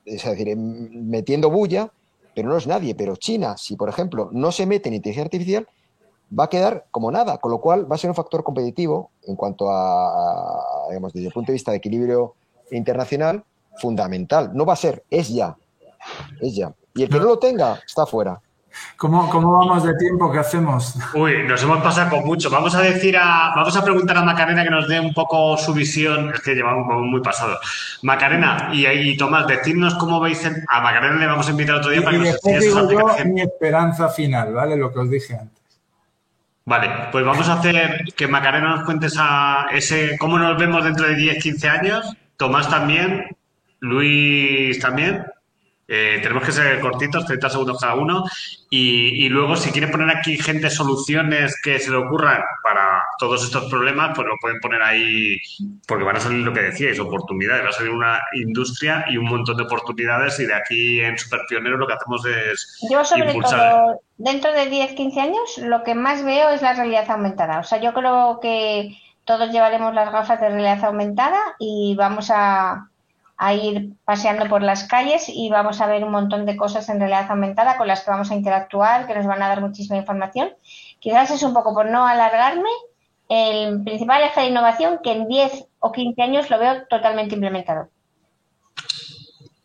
es decir, metiendo bulla, pero no es nadie. Pero China, si por ejemplo no se mete en inteligencia artificial, va a quedar como nada, con lo cual va a ser un factor competitivo en cuanto a, digamos, desde el punto de vista de equilibrio internacional, fundamental. No va a ser, es ya, es ya. Y el que no lo tenga, está fuera. ¿Cómo, ¿Cómo, vamos de tiempo? ¿Qué hacemos? Uy, nos hemos pasado con mucho. Vamos a decir a, vamos a preguntar a Macarena que nos dé un poco su visión. Es que llevamos muy pasado. Macarena y, y Tomás, decidnos cómo veis. a Macarena le vamos a invitar otro día para que nos digo yo mi esperanza final, ¿vale? Lo que os dije antes. Vale, pues vamos a hacer que Macarena nos cuente a ese cómo nos vemos dentro de 10, 15 años. Tomás también, Luis también. Eh, tenemos que ser cortitos, 30 segundos cada uno. Y, luego, si quieren poner aquí gente soluciones que se le ocurran para todos estos problemas, pues lo pueden poner ahí, porque van a salir lo que decíais, oportunidades. Va a salir una industria y un montón de oportunidades. Y de aquí en Super Pionero lo que hacemos es. Yo, sobre todo, dentro de 10, 15 años, lo que más veo es la realidad aumentada. O sea, yo creo que todos llevaremos las gafas de realidad aumentada y vamos a a ir paseando por las calles y vamos a ver un montón de cosas en realidad aumentada con las que vamos a interactuar, que nos van a dar muchísima información. Quizás es un poco por no alargarme, el principal eje de innovación que en 10 o 15 años lo veo totalmente implementado.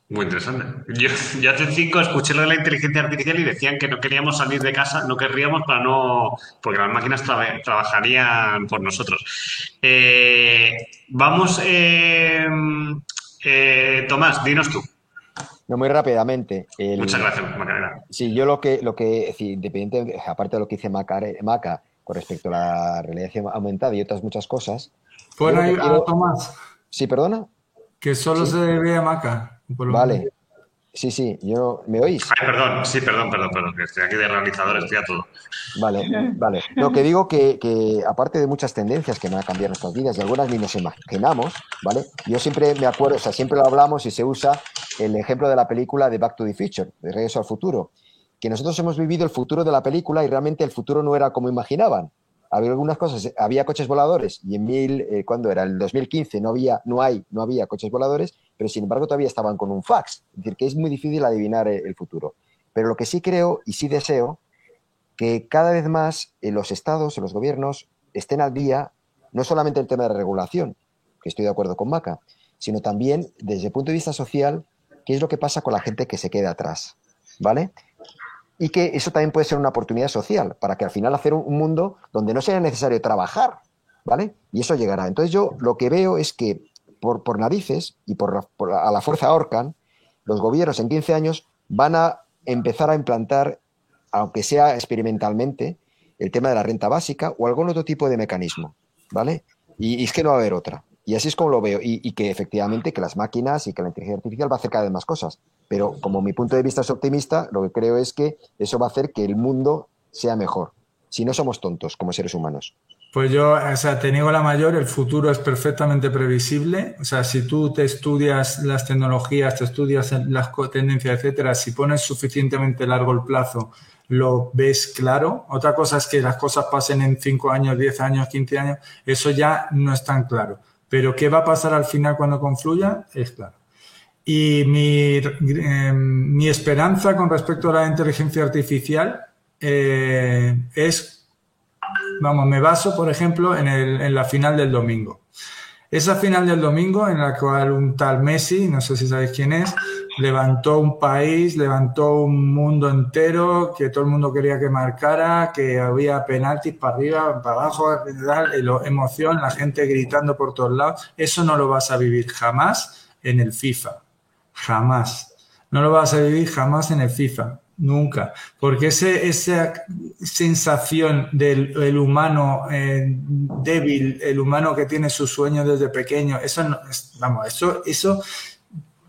Muy interesante. Yo, yo, hace cinco escuché lo de la inteligencia artificial y decían que no queríamos salir de casa, no querríamos para no, porque las máquinas trabajarían por nosotros. Eh, vamos eh, eh, Tomás, dinos tú. No, muy rápidamente. Muchas gracias, Macarena. Sí, yo lo que, lo que independiente, aparte de lo que dice Maca, con respecto a la realidad aumentada y otras muchas cosas. ¿Puedo ir a Tomás? Sí, perdona. Que solo se debe a Maca. Vale. Sí, sí, yo, ¿me oís? Ay, perdón, sí, perdón, perdón, perdón, que estoy aquí de realizador, estoy a todo. Vale, vale. Lo que digo que, que, aparte de muchas tendencias que van a cambiar nuestras vidas y algunas ni nos imaginamos, ¿vale? Yo siempre me acuerdo, o sea, siempre lo hablamos y se usa el ejemplo de la película de Back to the Future, de Regreso al Futuro, que nosotros hemos vivido el futuro de la película y realmente el futuro no era como imaginaban había algunas cosas, había coches voladores y en mil, eh, ¿cuándo era? El 2015 no había, no hay, no había coches voladores, pero sin embargo todavía estaban con un fax. Es decir, que es muy difícil adivinar el, futuro. Pero lo que sí creo y sí deseo que cada vez más en los estados, los gobiernos, estén al día no solamente el tema de la regulación, que estoy de acuerdo con Maca, sino también desde el punto de vista social, qué es lo que pasa con la gente que se queda atrás. ¿Vale? Y que eso también puede ser una oportunidad social para que al final hacer un, mundo donde no sea necesario trabajar, ¿vale? Y eso llegará. Entonces yo lo que veo es que por, por narices y por, a la fuerza Orcan, los gobiernos en 15 años van a empezar a implantar, aunque sea experimentalmente, el tema de la renta básica o algún otro tipo de mecanismo, ¿vale? Y, y es que no va a haber otra. Y así es como lo veo. Y, que efectivamente que las máquinas y que la inteligencia artificial va a hacer cada vez más cosas. Pero como mi punto de vista es optimista, lo que creo es que eso va a hacer que el mundo sea mejor. Si no somos tontos como seres humanos. Pues yo, o sea, te niego la mayor, el futuro es perfectamente previsible. O sea, si tú te estudias las tecnologías, te estudias las tendencias, etcétera, si pones suficientemente largo el plazo, lo ves claro. Otra cosa es que las cosas pasen en 5 años, 10 años, 15 años, eso ya no es tan claro pero qué va a pasar al final cuando confluya es claro. Y mi, em, mi esperanza con respecto a la inteligencia artificial eh, es, vamos, me baso, por ejemplo, en, el, en la final del domingo. Esa final del domingo en la cual un tal Messi, no sé si sabéis quién es, levantó un país, levantó un mundo entero, que todo el mundo quería que marcara, que había penaltis para arriba, para abajo, emoción, la gente gritando por todos lados. Eso no lo vas a vivir jamás en el FIFA. Jamás. No lo vas a vivir jamás en el FIFA. Nunca, porque ese, esa sensación del humano eh, débil, el humano que tiene sus sueños desde pequeño, eso no, vamos, eso, eso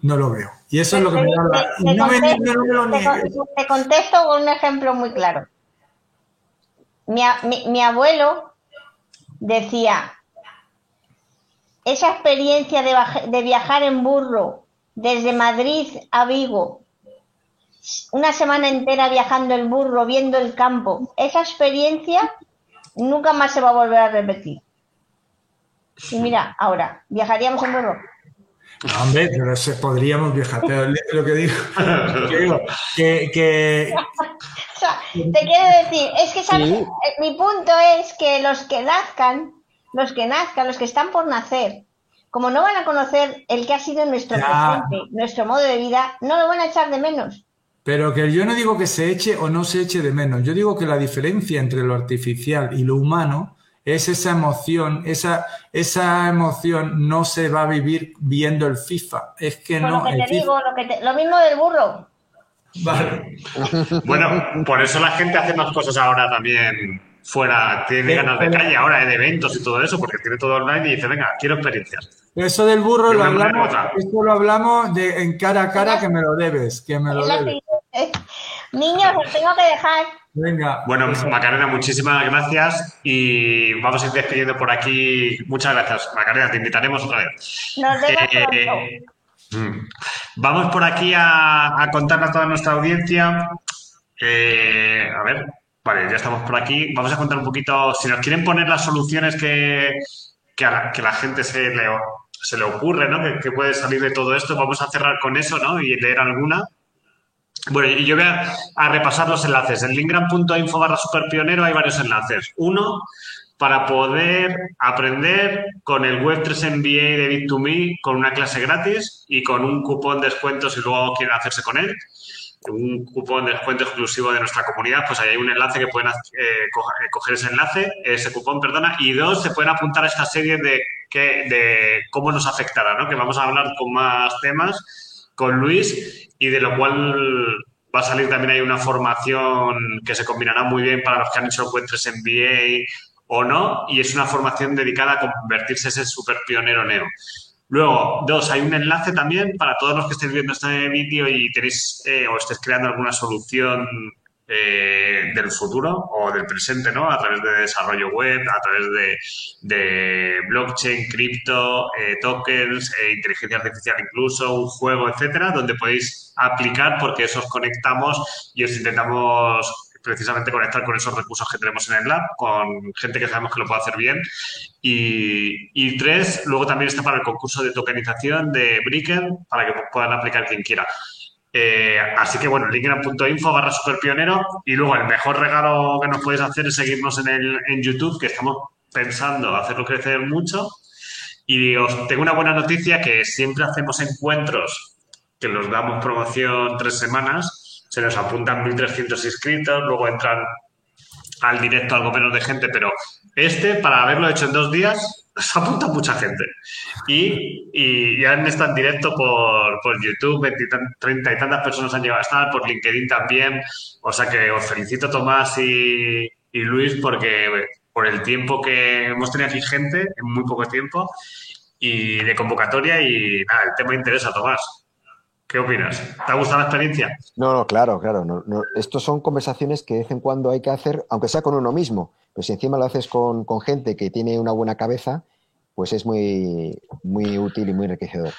no lo veo. Y eso es lo que me da Te contesto con un ejemplo muy claro. Mi, mi abuelo decía, esa experiencia de, de viajar en burro desde Madrid a Vigo una semana entera viajando el burro, viendo el campo, esa experiencia nunca más se va a volver a repetir. Y mira, ahora, ¿viajaríamos en burro? hombre, pero podríamos viajar, pero lo que digo, que, que, te quiero decir, es que eh, mi punto es que los que nazcan, los que nazcan, los que están por nacer, como no van a conocer el que ha sido nuestro presente, nuestro modo de vida, no lo van a echar de menos. Pero que yo no digo que se eche o no se eche de menos. Yo digo que la diferencia entre lo artificial y lo humano es esa emoción. Esa, esa emoción no se va a vivir viendo el FIFA. Es que no. Lo que te digo, lo, mismo del burro. Vale. bueno, por eso la gente hace más cosas ahora también fuera, tiene ganas de calle ahora, de eventos y todo eso, porque tiene todo online y dice, venga, quiero experiencias. Eso del burro lo hablamos, esto lo hablamos de, en cara a cara que me lo debes, que me lo debes. Niños, os tengo que dejar. Venga. Bueno, Macarena, muchísimas gracias y vamos a ir despidiendo por aquí. Muchas gracias, Macarena, te invitaremos otra vez. Nos vemos eh, mm. Vamos por aquí a, a contarle a toda nuestra audiencia. Eh, a ver, Vale, ya estamos por aquí. Vamos a contar un poquito, si nos quieren poner las soluciones que, que a la, que la gente se le, se le ocurre, ¿no? Que, puede salir de todo esto. Vamos a cerrar con eso, ¿no? Y leer alguna. Bueno, yo voy a, repasar los enlaces. En lingram.info barra superpionero hay varios enlaces. Uno, para poder aprender con el Web3 MBA de Bit2Me con una clase gratis y con un cupón de descuento si luego quieren hacerse con él un cupón de descuento exclusivo de nuestra comunidad, pues ahí hay un enlace que pueden eh, eh, coger ese enlace, ese cupón, perdona, y dos, se pueden apuntar a esta serie de, que, de cómo nos afectará, ¿no? Que vamos a hablar con más temas con Luis y de lo cual va a salir también hay una formación que se combinará muy bien para los que han hecho encuentros MBA o no, y es una formación dedicada a convertirse en ese super pionero neo. Luego, dos, hay un enlace también para todos los que estéis viendo este vídeo y tenéis eh, o estéis creando alguna solución eh, del futuro o del presente, ¿no? A través de desarrollo web, a través de, blockchain, cripto, eh, tokens, inteligencia artificial incluso, un juego, etcétera, donde podéis aplicar porque eso os conectamos y os intentamos precisamente conectar con esos recursos que tenemos en el lab, con gente que sabemos que lo puede hacer bien. Y, tres, luego también está para el concurso de tokenización de Bricken, para que puedan aplicar quien quiera. Eh, así que bueno, linkedin.info barra superpionero y luego el mejor regalo que nos podéis hacer es seguirnos en, el, en YouTube, que estamos pensando hacerlo crecer mucho. Y os tengo una buena noticia que siempre hacemos encuentros que los damos promoción tres semanas se nos apuntan 1.300 inscritos, luego entran al directo algo menos de gente, pero este, para haberlo hecho en dos días, se apunta mucha gente. Y, y ya está en directo por, por YouTube, 30 y tantas personas han llegado a estar, por LinkedIn también. O sea que os felicito, Tomás y, y Luis, porque por el tiempo que hemos tenido aquí gente, en muy poco tiempo, y de convocatoria, y nada, el tema interesa, Tomás. ¿Qué opinas? ¿Te ha gustado la experiencia? No, no, claro, claro. No, Estos son conversaciones que de vez en cuando hay que hacer, aunque sea con uno mismo. Pero si encima lo haces con, con gente que tiene una buena cabeza, pues es muy, muy útil y muy enriquecedor.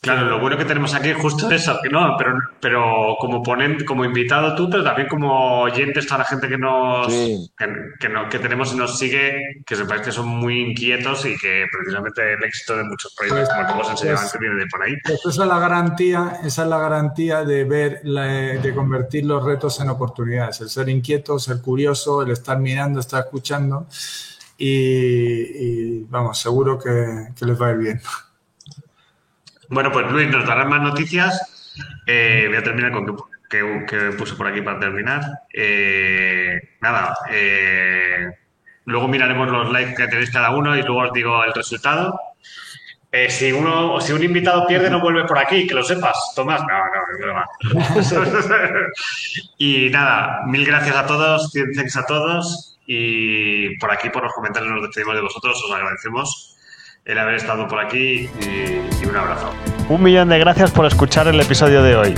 Claro, lo bueno que tenemos aquí es justo eso, que no, pero, pero como ponente, como invitado tú, pero también como oyentes, toda la gente que nos que, no, que tenemos y nos sigue, que se parece que son muy inquietos y que precisamente el éxito de muchos proyectos, como hemos enseñado antes, viene de por ahí. Pues esa es la garantía, esa es la garantía de ver, de convertir los retos en oportunidades, el ser inquieto, ser curioso, el estar mirando, estar escuchando y, vamos, seguro que, que les va a ir bien. Bueno, pues Luis, nos darán más noticias. Eh, voy a terminar con que, que, puse por aquí para terminar. Eh, nada, eh, luego miraremos los likes que tenéis cada uno y luego os digo el resultado. si uno, si un invitado pierde, no vuelve por aquí, que lo sepas, Tomás. No, no, es broma. y nada, mil gracias a todos, thanks a todos. Y por aquí, por los comentarios, nos despedimos de vosotros, os agradecemos el haber estado por aquí y, un abrazo. Un millón de gracias por escuchar el episodio de hoy.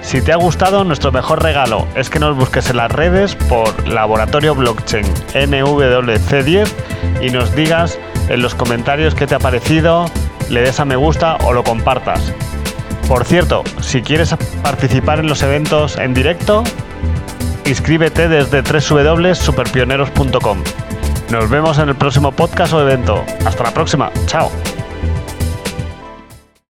Si te ha gustado, nuestro mejor regalo es que nos busques en las redes por Laboratorio Blockchain NWC10 y nos digas en los comentarios qué te ha parecido, le des a me gusta o lo compartas. Por cierto, si quieres participar en los eventos en directo, inscríbete desde www.superpioneros.com. Nos vemos en el próximo podcast o evento. Hasta la próxima. Chao.